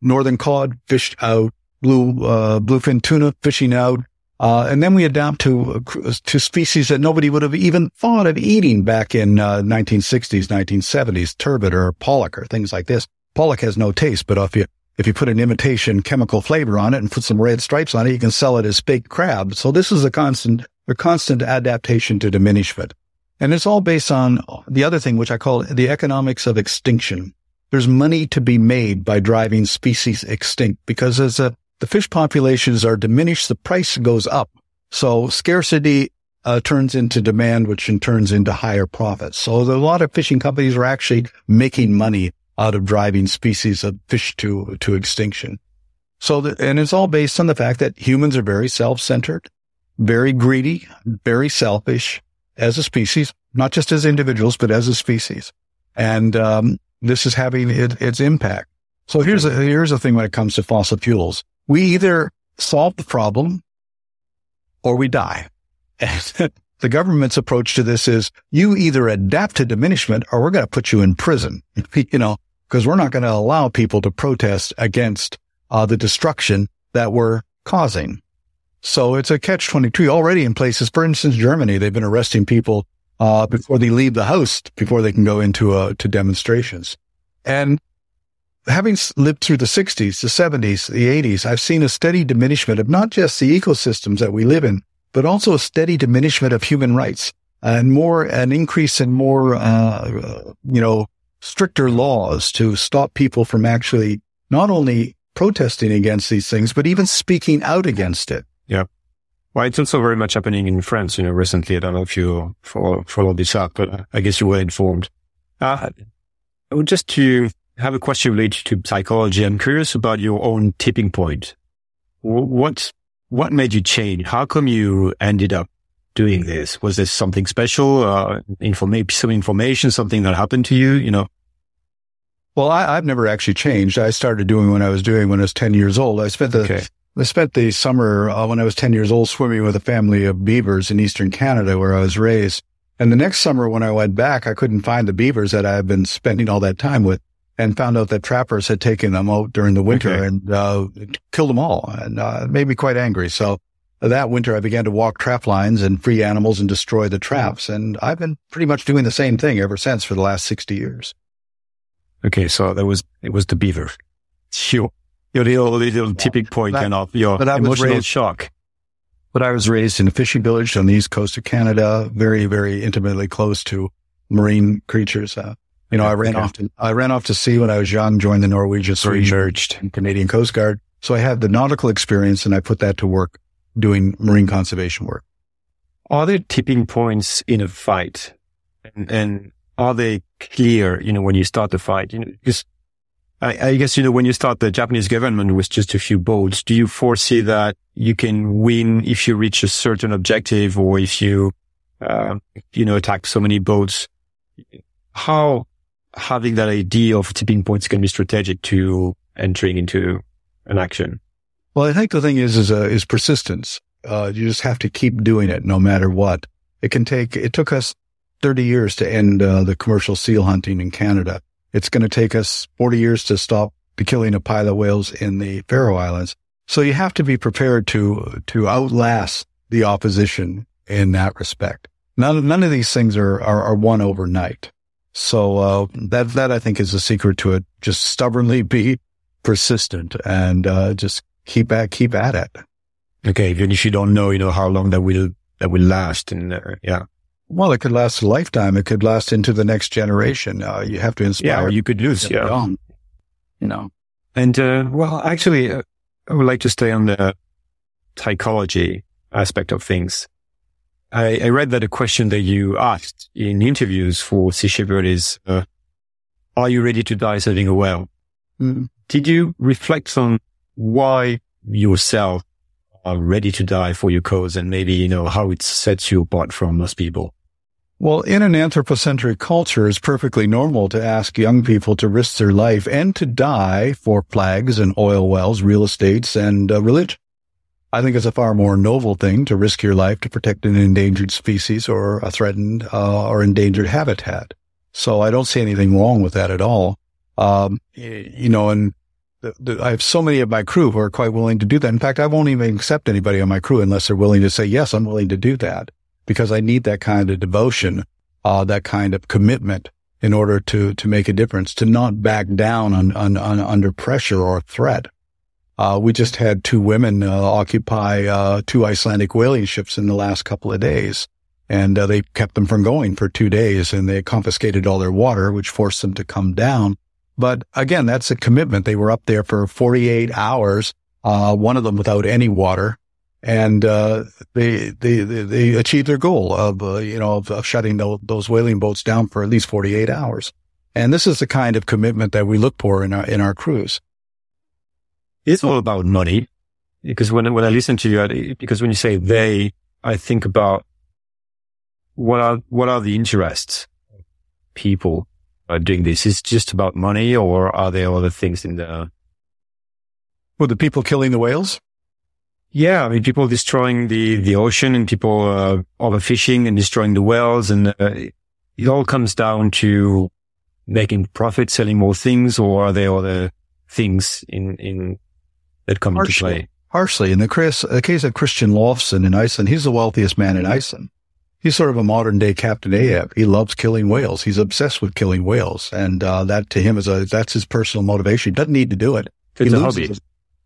northern cod fished out, blue, uh, bluefin tuna fishing out. Uh, and then we adapt to, to species that nobody would have even thought of eating back in, uh, 1960s, 1970s, turbot or pollock or things like this. Pollock has no taste, but if you, if you put an imitation chemical flavor on it and put some red stripes on it, you can sell it as baked crab. So this is a constant, a constant adaptation to diminishment. And it's all based on the other thing, which I call the economics of extinction. There's money to be made by driving species extinct because as a, the fish populations are diminished, the price goes up. So scarcity uh, turns into demand, which in turns into higher profits. So a lot of fishing companies are actually making money out of driving species of fish to, to extinction. So, the, and it's all based on the fact that humans are very self-centered, very greedy, very selfish as a species, not just as individuals, but as a species. And, um, this is having it, its impact. So here's a, here's the thing when it comes to fossil fuels. We either solve the problem or we die. And the government's approach to this is you either adapt to diminishment or we're going to put you in prison, you know, because we're not going to allow people to protest against uh, the destruction that we're causing. So it's a catch 22 already in places. For instance, Germany, they've been arresting people uh, before they leave the house, before they can go into uh, to demonstrations. And having lived through the 60s, the 70s, the 80s, I've seen a steady diminishment of not just the ecosystems that we live in, but also a steady diminishment of human rights and more an increase in more, uh, you know, stricter laws to stop people from actually not only protesting against these things, but even speaking out against it. Yeah. Well, it's also very much happening in France, you know, recently. I don't know if you follow, follow this up, but I guess you were informed. Uh, just to have a question related to psychology, I'm curious about your own tipping point. What, what made you change? How come you ended up doing this? Was this something special? Uh, informa- some information, something that happened to you, you know? Well, I, I've never actually changed. I started doing what I was doing when I was 10 years old. I spent the, Okay. I spent the summer uh, when I was 10 years old swimming with a family of beavers in eastern Canada where I was raised. And the next summer when I went back, I couldn't find the beavers that I had been spending all that time with and found out that trappers had taken them out during the winter Okay. and, uh, killed them all and, uh, made me quite angry. So that winter I began to walk trap lines and free animals and destroy the traps. And I've been pretty much doing the same thing ever since for the last 60 years. Okay. So that was, it was the beaver. Your, your little, little tipping point But- kind of your but I was emotional raised- shock. But I was raised in a fishing village on the east coast of Canada, very, very intimately close to marine creatures. Uh, you know, I ran Okay. off to, I ran off to sea when I was young, joined the Norwegian, Swedish, and Canadian Coast Guard. So I had the nautical experience and I put that to work doing marine conservation work. Are there tipping points in a fight? And, and are they clear, you know, when you start the fight? You know, because I, I, guess, you know, when you start the Japanese government with just a few boats, do you foresee that you can win if you reach a certain objective or if you, uh, you know, attack so many boats? How having that idea of tipping points can be strategic to entering into an action? Well, I think the thing is, is, uh, is persistence. Uh, you just have to keep doing it no matter what. It can take, it took us 30 years to end uh, the commercial seal hunting in Canada. It's going to take us 40 years to stop the killing of pilot whales in the Faroe Islands. So you have to be prepared to, to outlast the opposition in that respect. None, none of these things are, are, are won overnight. So, uh, that, that I think is the secret to it. Just stubbornly be persistent and, uh, just keep at, keep at it. Okay. Even if you don't know, you know, how long that will, that will last. And, uh, yeah. Well, it could last a lifetime. It could last into the next generation. Uh, you have to inspire. Yeah. you could lose. Yeah. On, you know. And, uh, well, actually, uh, I would like to stay on the psychology aspect of things. I, I read that a question that you asked in interviews for Sea Shepherd is, uh, are you ready to die saving a whale? Mm. Did you reflect on why yourself are ready to die for your cause and maybe, you know, how it sets you apart from most people? Well, in an anthropocentric culture, it's perfectly normal to ask young people to risk their life and to die for flags and oil wells, real estates, and uh, religion. I think it's a far more noble thing to risk your life to protect an endangered species or a threatened uh, or endangered habitat. So I don't see anything wrong with that at all. Um, you know, and the, the, I have so many of my crew who are quite willing to do that. In fact, I won't even accept anybody on my crew unless they're willing to say, yes, I'm willing to do that because I need that kind of devotion, uh, that kind of commitment in order to, to make a difference, to not back down on, on, on under pressure or threat. Uh, we just had two women, uh, occupy, uh, two Icelandic whaling ships in the last couple of days. And uh, they kept them from going for two days and they confiscated all their water, which forced them to come down. But again, that's a commitment. They were up there for 48 hours, uh, one of them without any water. And, uh, they, they, they achieved their goal of, you know, of, of shutting those, those whaling boats down for at least 48 hours. And this is the kind of commitment that we look for in our, in our crews. It's all about money because when, when I listen to you, because when you say they, I think about what are, what are the interests people are doing this? Is just about money or are there other things in the? Well, the people killing the whales? Yeah. I mean, people destroying the, the ocean and people, uh, overfishing and destroying the whales. And uh, it all comes down to making profit, selling more things, or are there other things in, in that come into play? Harshly. In the, case, the case of Kristján Loftsson in Iceland, he's the wealthiest man in Iceland. He's sort of a modern day Captain Ahab. He loves killing whales. He's obsessed with killing whales. And, uh, that to him is a, that's his personal motivation. He doesn't need to do it. It's he a loses, hobby.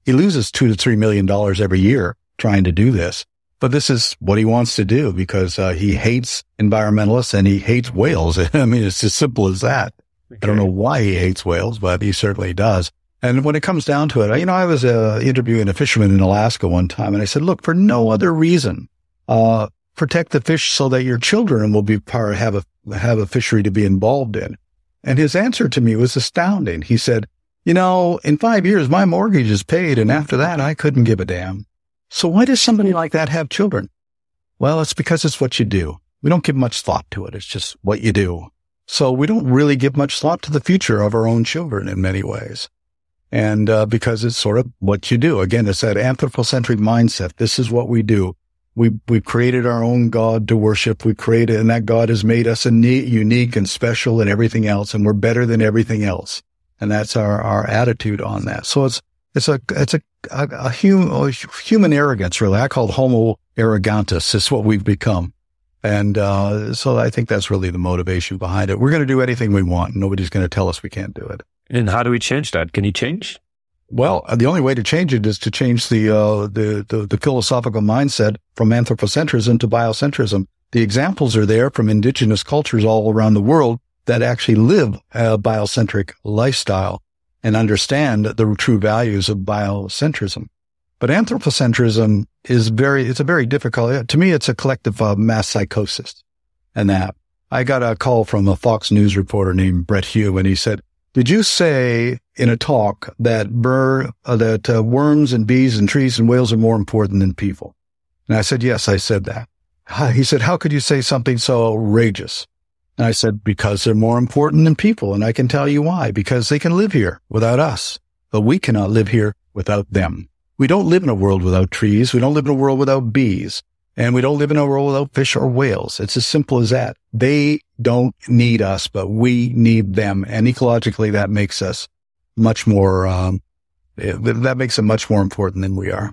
He loses two to three million dollars every year trying to do this. But this is what he wants to do because, uh, he hates environmentalists and he hates whales. I mean, it's as simple as that. Okay. I don't know why he hates whales, but he certainly does. And when it comes down to it, you know, I was uh, interviewing a fisherman in Alaska one time and I said, look, for no other reason, uh, protect the fish so that your children will be part, have a, have a fishery to be involved in. And his answer to me was astounding. He said, you know, in five years, my mortgage is paid. And after that, I couldn't give a damn. So why does somebody like that have children? Well, it's because it's what you do. We don't give much thought to it. It's just what you do. So we don't really give much thought to the future of our own children in many ways. And, uh, because it's sort of what you do. Again, it's that anthropocentric mindset. This is what we do we we created our own God to worship. We created, and that God has made us unique and special and everything else, and we're better than everything else. And that's our our attitude on that. So it's it's a it's a a, a, a human arrogance, really. I call it Homo arrogantus. Is what we've become. And uh, so I think that's really the motivation behind it. We're going to do anything we want. Nobody's going to tell us we can't do it. And how do we change that? Can you change? Well, the only way to change it is to change the, uh, the, the, the, philosophical mindset from anthropocentrism to biocentrism. The examples are there from indigenous cultures all around the world that actually live a biocentric lifestyle and understand the true values of biocentrism. But anthropocentrism is very, it's a very difficult, to me, it's a collective uh, mass psychosis. And that I got a call from a Fox News reporter named Brit Hume and he said, did you say in a talk that burr, uh, that uh, worms and bees and trees and whales are more important than people? And I said, yes, I said that. He said, how could you say something so outrageous? And I said, because they're more important than people. And I can tell you why, because they can live here without us, but we cannot live here without them. We don't live in a world without trees. We don't live in a world without bees and we don't live in a world without fish or whales. It's as simple as that. They don't need us, but we need them. And ecologically, that makes us much more, um, that makes it much more important than we are.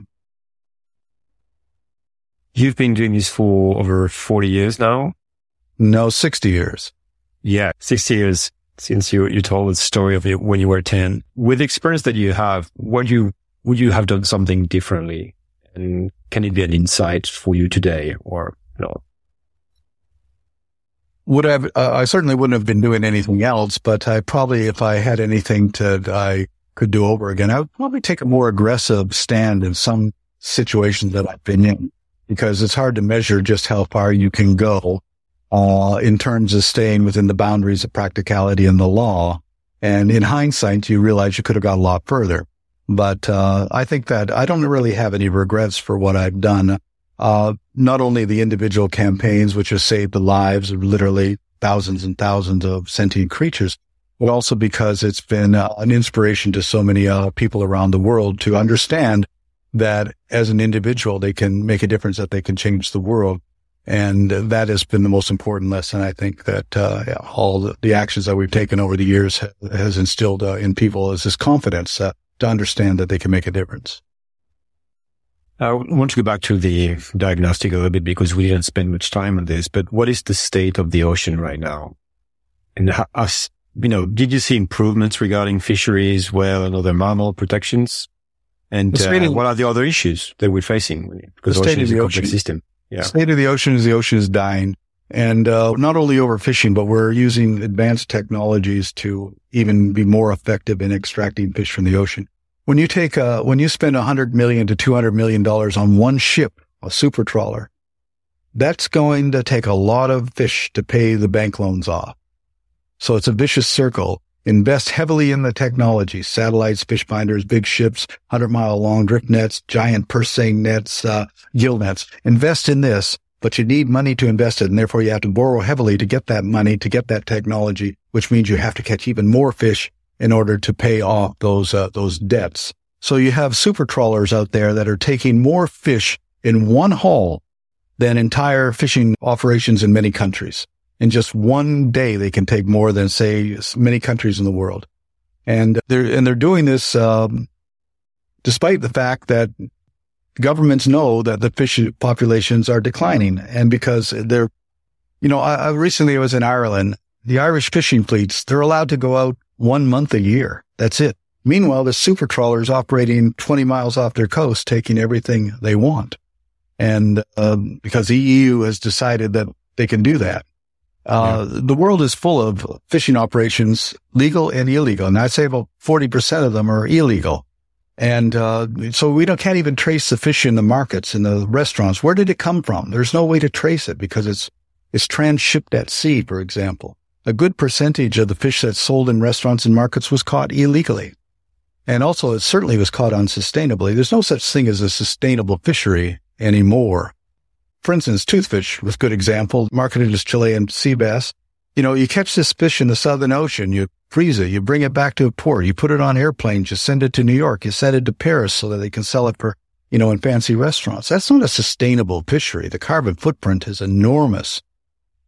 You've been doing this for over 40 years now? No, 60 years. Yeah, 60 years since you, you told the story of it when you were 10. With the experience that you have, would you, would you have done something differently? And can it be an insight for you today or no? Would have, uh, I certainly wouldn't have been doing anything else, but I probably, if I had anything to, I could do over again, I would probably take a more aggressive stand in some situations that I've been in because it's hard to measure just how far you can go uh, in terms of staying within the boundaries of practicality and the law. And in hindsight, you realize you could have got a lot further. But uh, I think that I don't really have any regrets for what I've done. Uh, not only the individual campaigns, which have saved the lives of literally thousands and thousands of sentient creatures, but also because it's been uh, an inspiration to so many uh, people around the world to understand that as an individual, they can make a difference, that they can change the world. And that has been the most important lesson. I think that uh, all the, actions that we've taken over the years ha- has instilled uh, in people is this confidence to understand that they can make a difference. I want to go back to the diagnostic a little bit because we didn't spend much time on this, but what is the state of the ocean right now? And us, you know, did you see improvements regarding fisheries, whale and other mammal protections? And uh, what are the other issues that we're facing? Because the state of the ocean system. Yeah. The state of the ocean is the ocean is dying. And uh, not only overfishing, but we're using advanced technologies to even be more effective in extracting fish from the ocean. When you take a, uh, when you spend 100 million to 200 million dollars on one ship, a super trawler, that's going to take a lot of fish to pay the bank loans off. So it's a vicious circle. Invest heavily in the technology, satellites, fish finders, big ships, 100 mile long drift nets, giant purse seine nets, uh, gill nets. Invest in this, but you need money to invest it. And therefore you have to borrow heavily to get that money, to get that technology, which means you have to catch even more fish in order to pay off those, uh, those debts. So you have super trawlers out there that are taking more fish in one haul than entire fishing operations in many countries in just one day, they can take more than say many countries in the world. And they're, and they're doing this, um, despite the fact that governments know that the fish populations are declining. And because they're, you know, I, I recently was in Ireland. The Irish fishing fleets, they're allowed to go out one month a year. That's it. Meanwhile, the super trawlers operating 20 miles off their coast, taking everything they want. And, um, because the EU has decided that they can do that. Uh, yeah. the world is full of fishing operations, legal and illegal. And I'd say about 40% of them are illegal. And, uh, so we don't, can't even trace the fish in the markets, in the restaurants. Where did it come from? There's no way to trace it because it's, it's transshipped at sea, for example. A good percentage of the fish that's sold in restaurants and markets was caught illegally. And also it certainly was caught unsustainably. There's no such thing as a sustainable fishery anymore. For instance, toothfish was a good example, marketed as Chilean sea bass. You know, you catch this fish in the Southern Ocean, you freeze it, you bring it back to a port, you put it on airplanes, you send it to New York, you send it to Paris so that they can sell it for, you know, in fancy restaurants. That's not a sustainable fishery. The carbon footprint is enormous.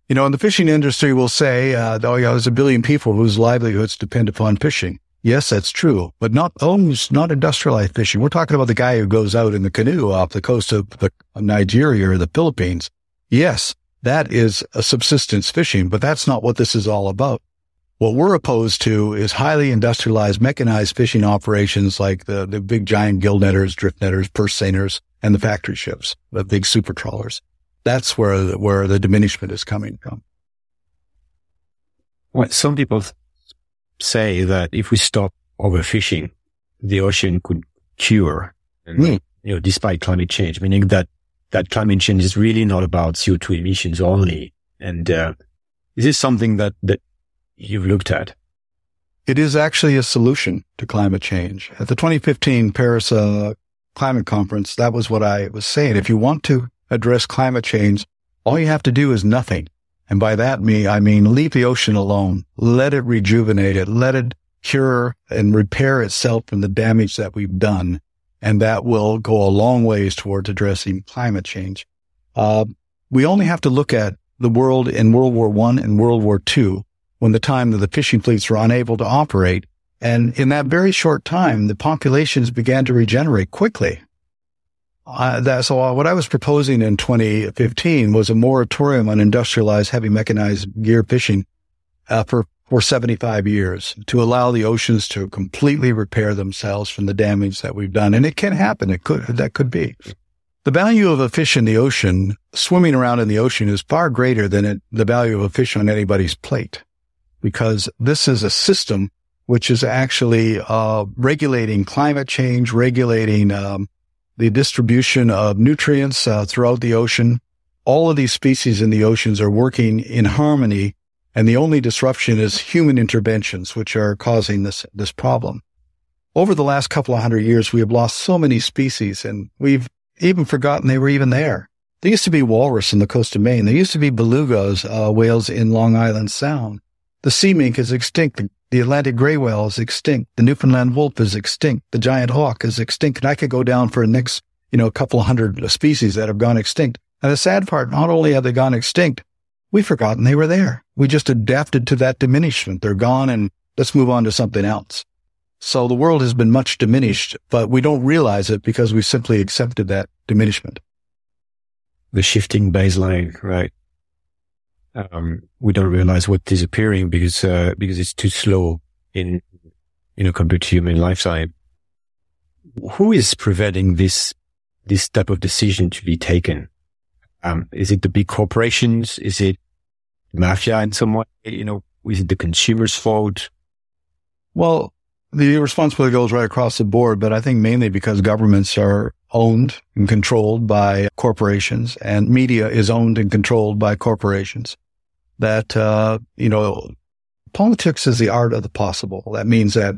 You know, in the fishing industry we'll say, uh, oh yeah, there's a billion people whose livelihoods depend upon fishing. Yes, that's true, but not almost not industrialized fishing. We're talking about the guy who goes out in the canoe off the coast of, the, Nigeria or the Philippines. Yes, that is a subsistence fishing, but that's not what this is all about. What we're opposed to is highly industrialized, mechanized fishing operations like the, the big giant gill netters, drift netters, purse seiners, and the factory ships, the big super trawlers. That's where, where the diminishment is coming from. Well, some people say that if we stop overfishing, the ocean could cure mm. you know, despite climate change, meaning that, that climate change is really not about CO2 emissions only. And, uh, is this something that, that you've looked at? It is actually a solution to climate change. At the 2015 Paris uh, climate conference, that was what I was saying. If you want to address climate change, all you have to do is nothing. And by that me, I mean leave the ocean alone. Let it rejuvenate it. Let it cure and repair itself from the damage that we've done. And that will go a long ways towards addressing climate change. Uh, we only have to look at the world in World War One and World War Two when the time that the fishing fleets were unable to operate. And in that very short time, the populations began to regenerate quickly. Uh, that, so what I was proposing in 2015 was a moratorium on industrialized heavy mechanized gear fishing uh, for, for 75 years to allow the oceans to completely repair themselves from the damage that we've done. And it can happen. It could, that could be. The value of a fish in the ocean, swimming around in the ocean is far greater than it, the value of a fish on anybody's plate because this is a system which is actually uh, regulating climate change, regulating um, the distribution of nutrients uh, throughout the ocean. All of these species in the oceans are working in harmony, and the only disruption is human interventions, which are causing this this problem. Over the last couple of hundred years, we have lost so many species, and we've even forgotten they were even there. There used to be walrus in the coast of Maine. There used to be belugas, uh, whales in Long Island Sound. The sea mink is extinct. The Atlantic gray whale is extinct. The Newfoundland wolf is extinct. The giant hawk is extinct. And I could go down for the next, you know, a couple hundred species that have gone extinct. And the sad part, not only have they gone extinct, we've forgotten they were there. We just adapted to that diminishment. They're gone and let's move on to something else. So the world has been much diminished, but we don't realize it because we simply accepted that diminishment. The shifting baseline, right? Um, we don't realize what is disappearing because uh, because it's too slow in you know compared to human lifetime. Who is preventing this this type of decision to be taken? Um, is it the big corporations? Is it mafia in some way? You know, is it the consumer's fault? Well, the responsibility goes right across the board, but I think mainly because governments are owned and controlled by corporations and media is owned and controlled by corporations that, uh, you know, politics is the art of the possible. That means that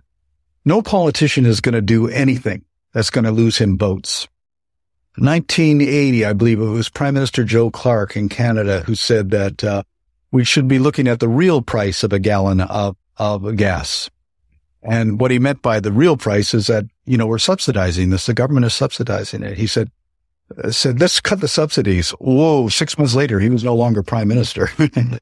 no politician is going to do anything that's going to lose him votes. 1980, I believe it was Prime Minister Joe Clark in Canada who said that uh, we should be looking at the real price of a gallon of, of gas. And what he meant by the real price is that, you know, we're subsidizing this. The government is subsidizing it. He said, said, let's cut the subsidies. Whoa, six months later, he was no longer prime minister.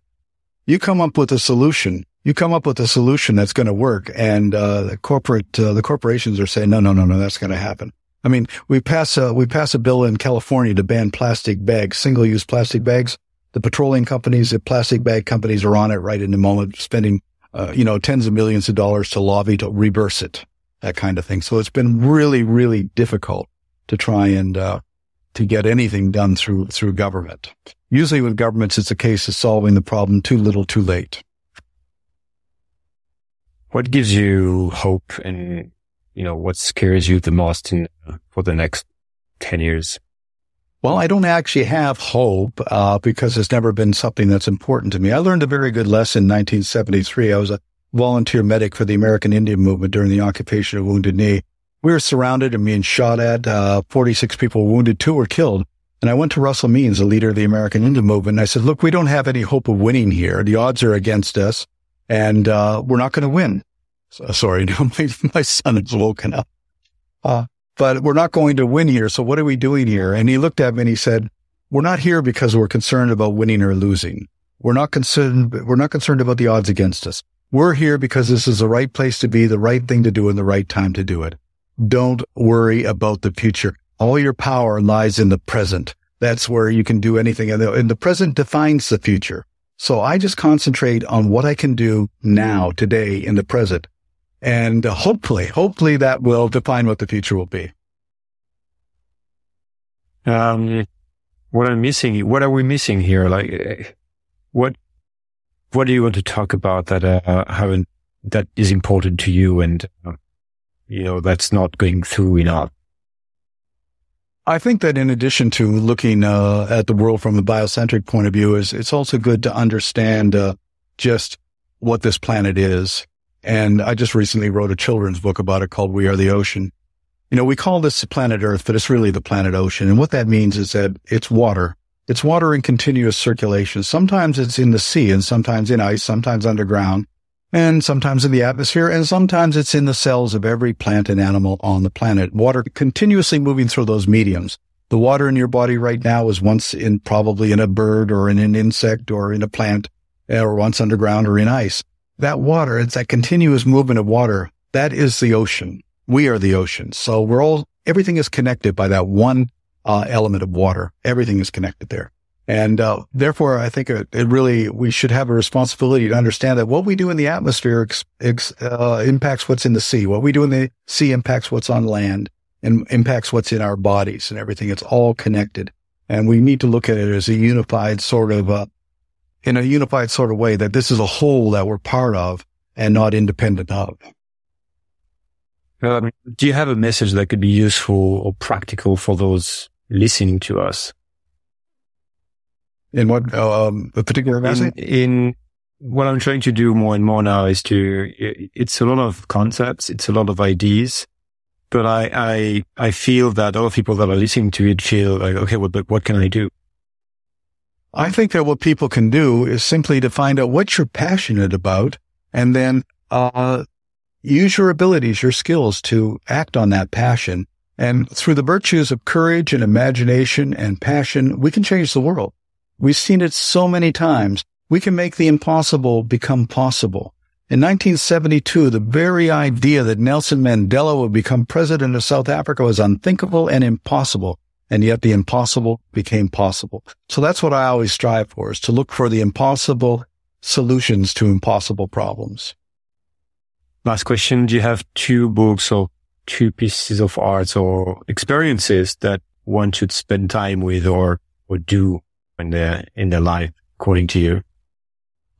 you come up with a solution. You come up with a solution that's going to work. And, uh, the corporate, uh, the corporations are saying, no, no, no, no, that's going to happen. I mean, we pass a, we pass a bill in California to ban plastic bags, single use plastic bags. The petroleum companies, the plastic bag companies are on it right in the moment, spending, uh, you know, tens of millions of dollars to lobby to reverse it, that kind of thing. So it's been really, really difficult to try and, uh, to get anything done through, through government. Usually with governments, it's a case of solving the problem too little, too late. What gives you hope and, you know, what scares you the most in, for the next 10 years? Well, I don't actually have hope, uh, because it's never been something that's important to me. I learned a very good lesson in 1973. I was a volunteer medic for the American Indian movement during the occupation of Wounded Knee we were surrounded and being shot at. Uh, 46 people wounded, two were killed. And I went to Russell Means, the leader of the American Indian movement, and I said, look, we don't have any hope of winning here. The odds are against us and, uh, we're not going to win. So, sorry, my, my son has woken up. Uh, but we're not going to win here. So what are we doing here? And he looked at me and he said, we're not here because we're concerned about winning or losing. We're not concerned, we're not concerned about the odds against us. We're here because this is the right place to be, the right thing to do, and the right time to do it. Don't worry about the future. All your power lies in the present. That's where you can do anything. And the present defines the future. So I just concentrate on what I can do now, today, in the present. And hopefully, hopefully that will define what the future will be. Um, what I'm missing, what are we missing here? Like, what, what do you want to talk about that, uh, haven't, that is important to you and uh, you know, that's not going through enough. I think that in addition to looking uh, at the world from a biocentric point of view, is it's also good to understand uh, just what this planet is. And I just recently wrote a children's book about it called "We Are the Ocean." You know, we call this the planet Earth, but it's really the planet ocean. And what that means is that it's water. It's water in continuous circulation. Sometimes it's in the sea and sometimes in ice, sometimes underground and sometimes in the atmosphere, and sometimes it's in the cells of every plant and animal on the planet. Water continuously moving through those mediums. The water in your body right now is once in probably in a bird or in an insect or in a plant or once underground or in ice. That water, it's that continuous movement of water. That is the ocean. We are the ocean. So we're all, everything is connected by that one uh, element of water. Everything is connected there. And uh, therefore, I think it, it, really we should have a responsibility to understand that what we do in the atmosphere ex, ex, uh, impacts what's in the sea. What we do in the sea impacts what's on land and impacts what's in our bodies and everything. It's all connected, and we need to look at it as a unified sort of uh, in a unified sort of way that this is a whole that we're part of and not independent of. Um, do you have a message that could be useful or practical for those listening to us? In what um, a particular message? In, in what I'm trying to do more and more now is to, it's a lot of concepts, it's a lot of ideas, but I, I, I feel that all people that are listening to it feel like, okay, well, but what can I do? I think that what people can do is simply to find out what you're passionate about and then, uh, use your abilities, your skills to act on that passion. And through the virtues of courage and imagination and passion, we can change the world. We've seen it so many times. We can make the impossible become possible. In 1972, the very idea that Nelson Mandela would become president of South Africa was unthinkable and impossible. And yet the impossible became possible. So that's what I always strive for is to look for the impossible solutions to impossible problems. Last question. Do you have two books or two pieces of art or experiences that one should spend time with or, or do in their in their life, according to you?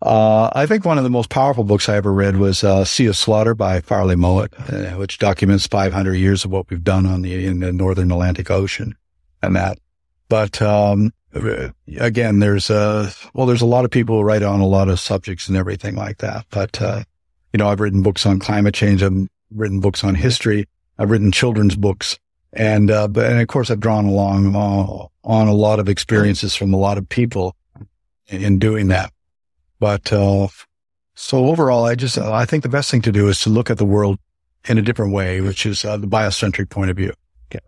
Uh, I think one of the most powerful books I ever read was uh, Sea of Slaughter by Farley Mowat, uh, which documents 500 years of what we've done on the in the Northern Atlantic Ocean, and that. But um, again, there's a well, there's a lot of people who write on a lot of subjects and everything like that. But uh, you know, I've written books on climate change. I've written books on history. I've written children's books. And, uh, but, and of course I've drawn along uh, on a lot of experiences from a lot of people in doing that. But, uh, so overall, I just, I think the best thing to do is to look at the world in a different way, which is uh, the biocentric point of view. Okay.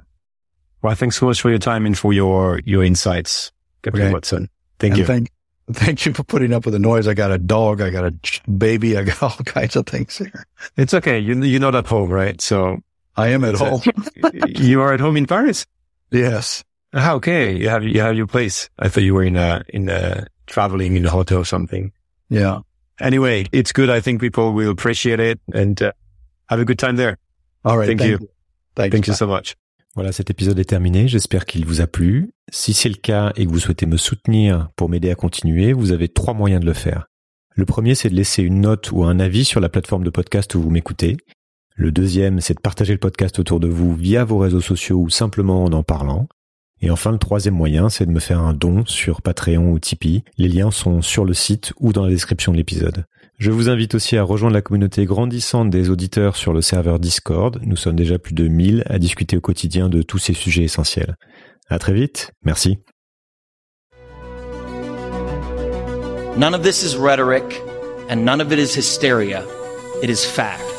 Well, thanks so much for your time and for your, your insights, Captain okay. Watson. Thank and you. Thank, thank you for putting up with the noise. I got a dog. I got a baby. I got all kinds of things here. It's okay. You, you're not at home, right? So I am at home. you are at home in Paris? Yes. Ah, okay. You have, you have your place. I thought you were in a, in a traveling in a hotel or something. Yeah. Anyway, it's good. I think people will appreciate it and uh, have a good time there. All right. Thank, thank you. you. Thank, thank you so much. Voilà, cet épisode est terminé. J'espère qu'il vous a plu. Si c'est le cas et que vous souhaitez me soutenir pour m'aider à continuer, vous avez trois moyens de le faire. Le premier, c'est de laisser une note ou un avis sur la plateforme de podcast où vous m'écoutez. Le deuxième, c'est de partager le podcast autour de vous via vos réseaux sociaux ou simplement en en parlant. Et enfin, le troisième moyen, c'est de me faire un don sur Patreon ou Tipeee. Les liens sont sur le site ou dans la description de l'épisode. Je vous invite aussi à rejoindre la communauté grandissante des auditeurs sur le serveur Discord. Nous sommes déjà plus de 1000 à discuter au quotidien de tous ces sujets essentiels. À très vite. Merci. None of this is rhetoric and none of it is hysteria. It is fact.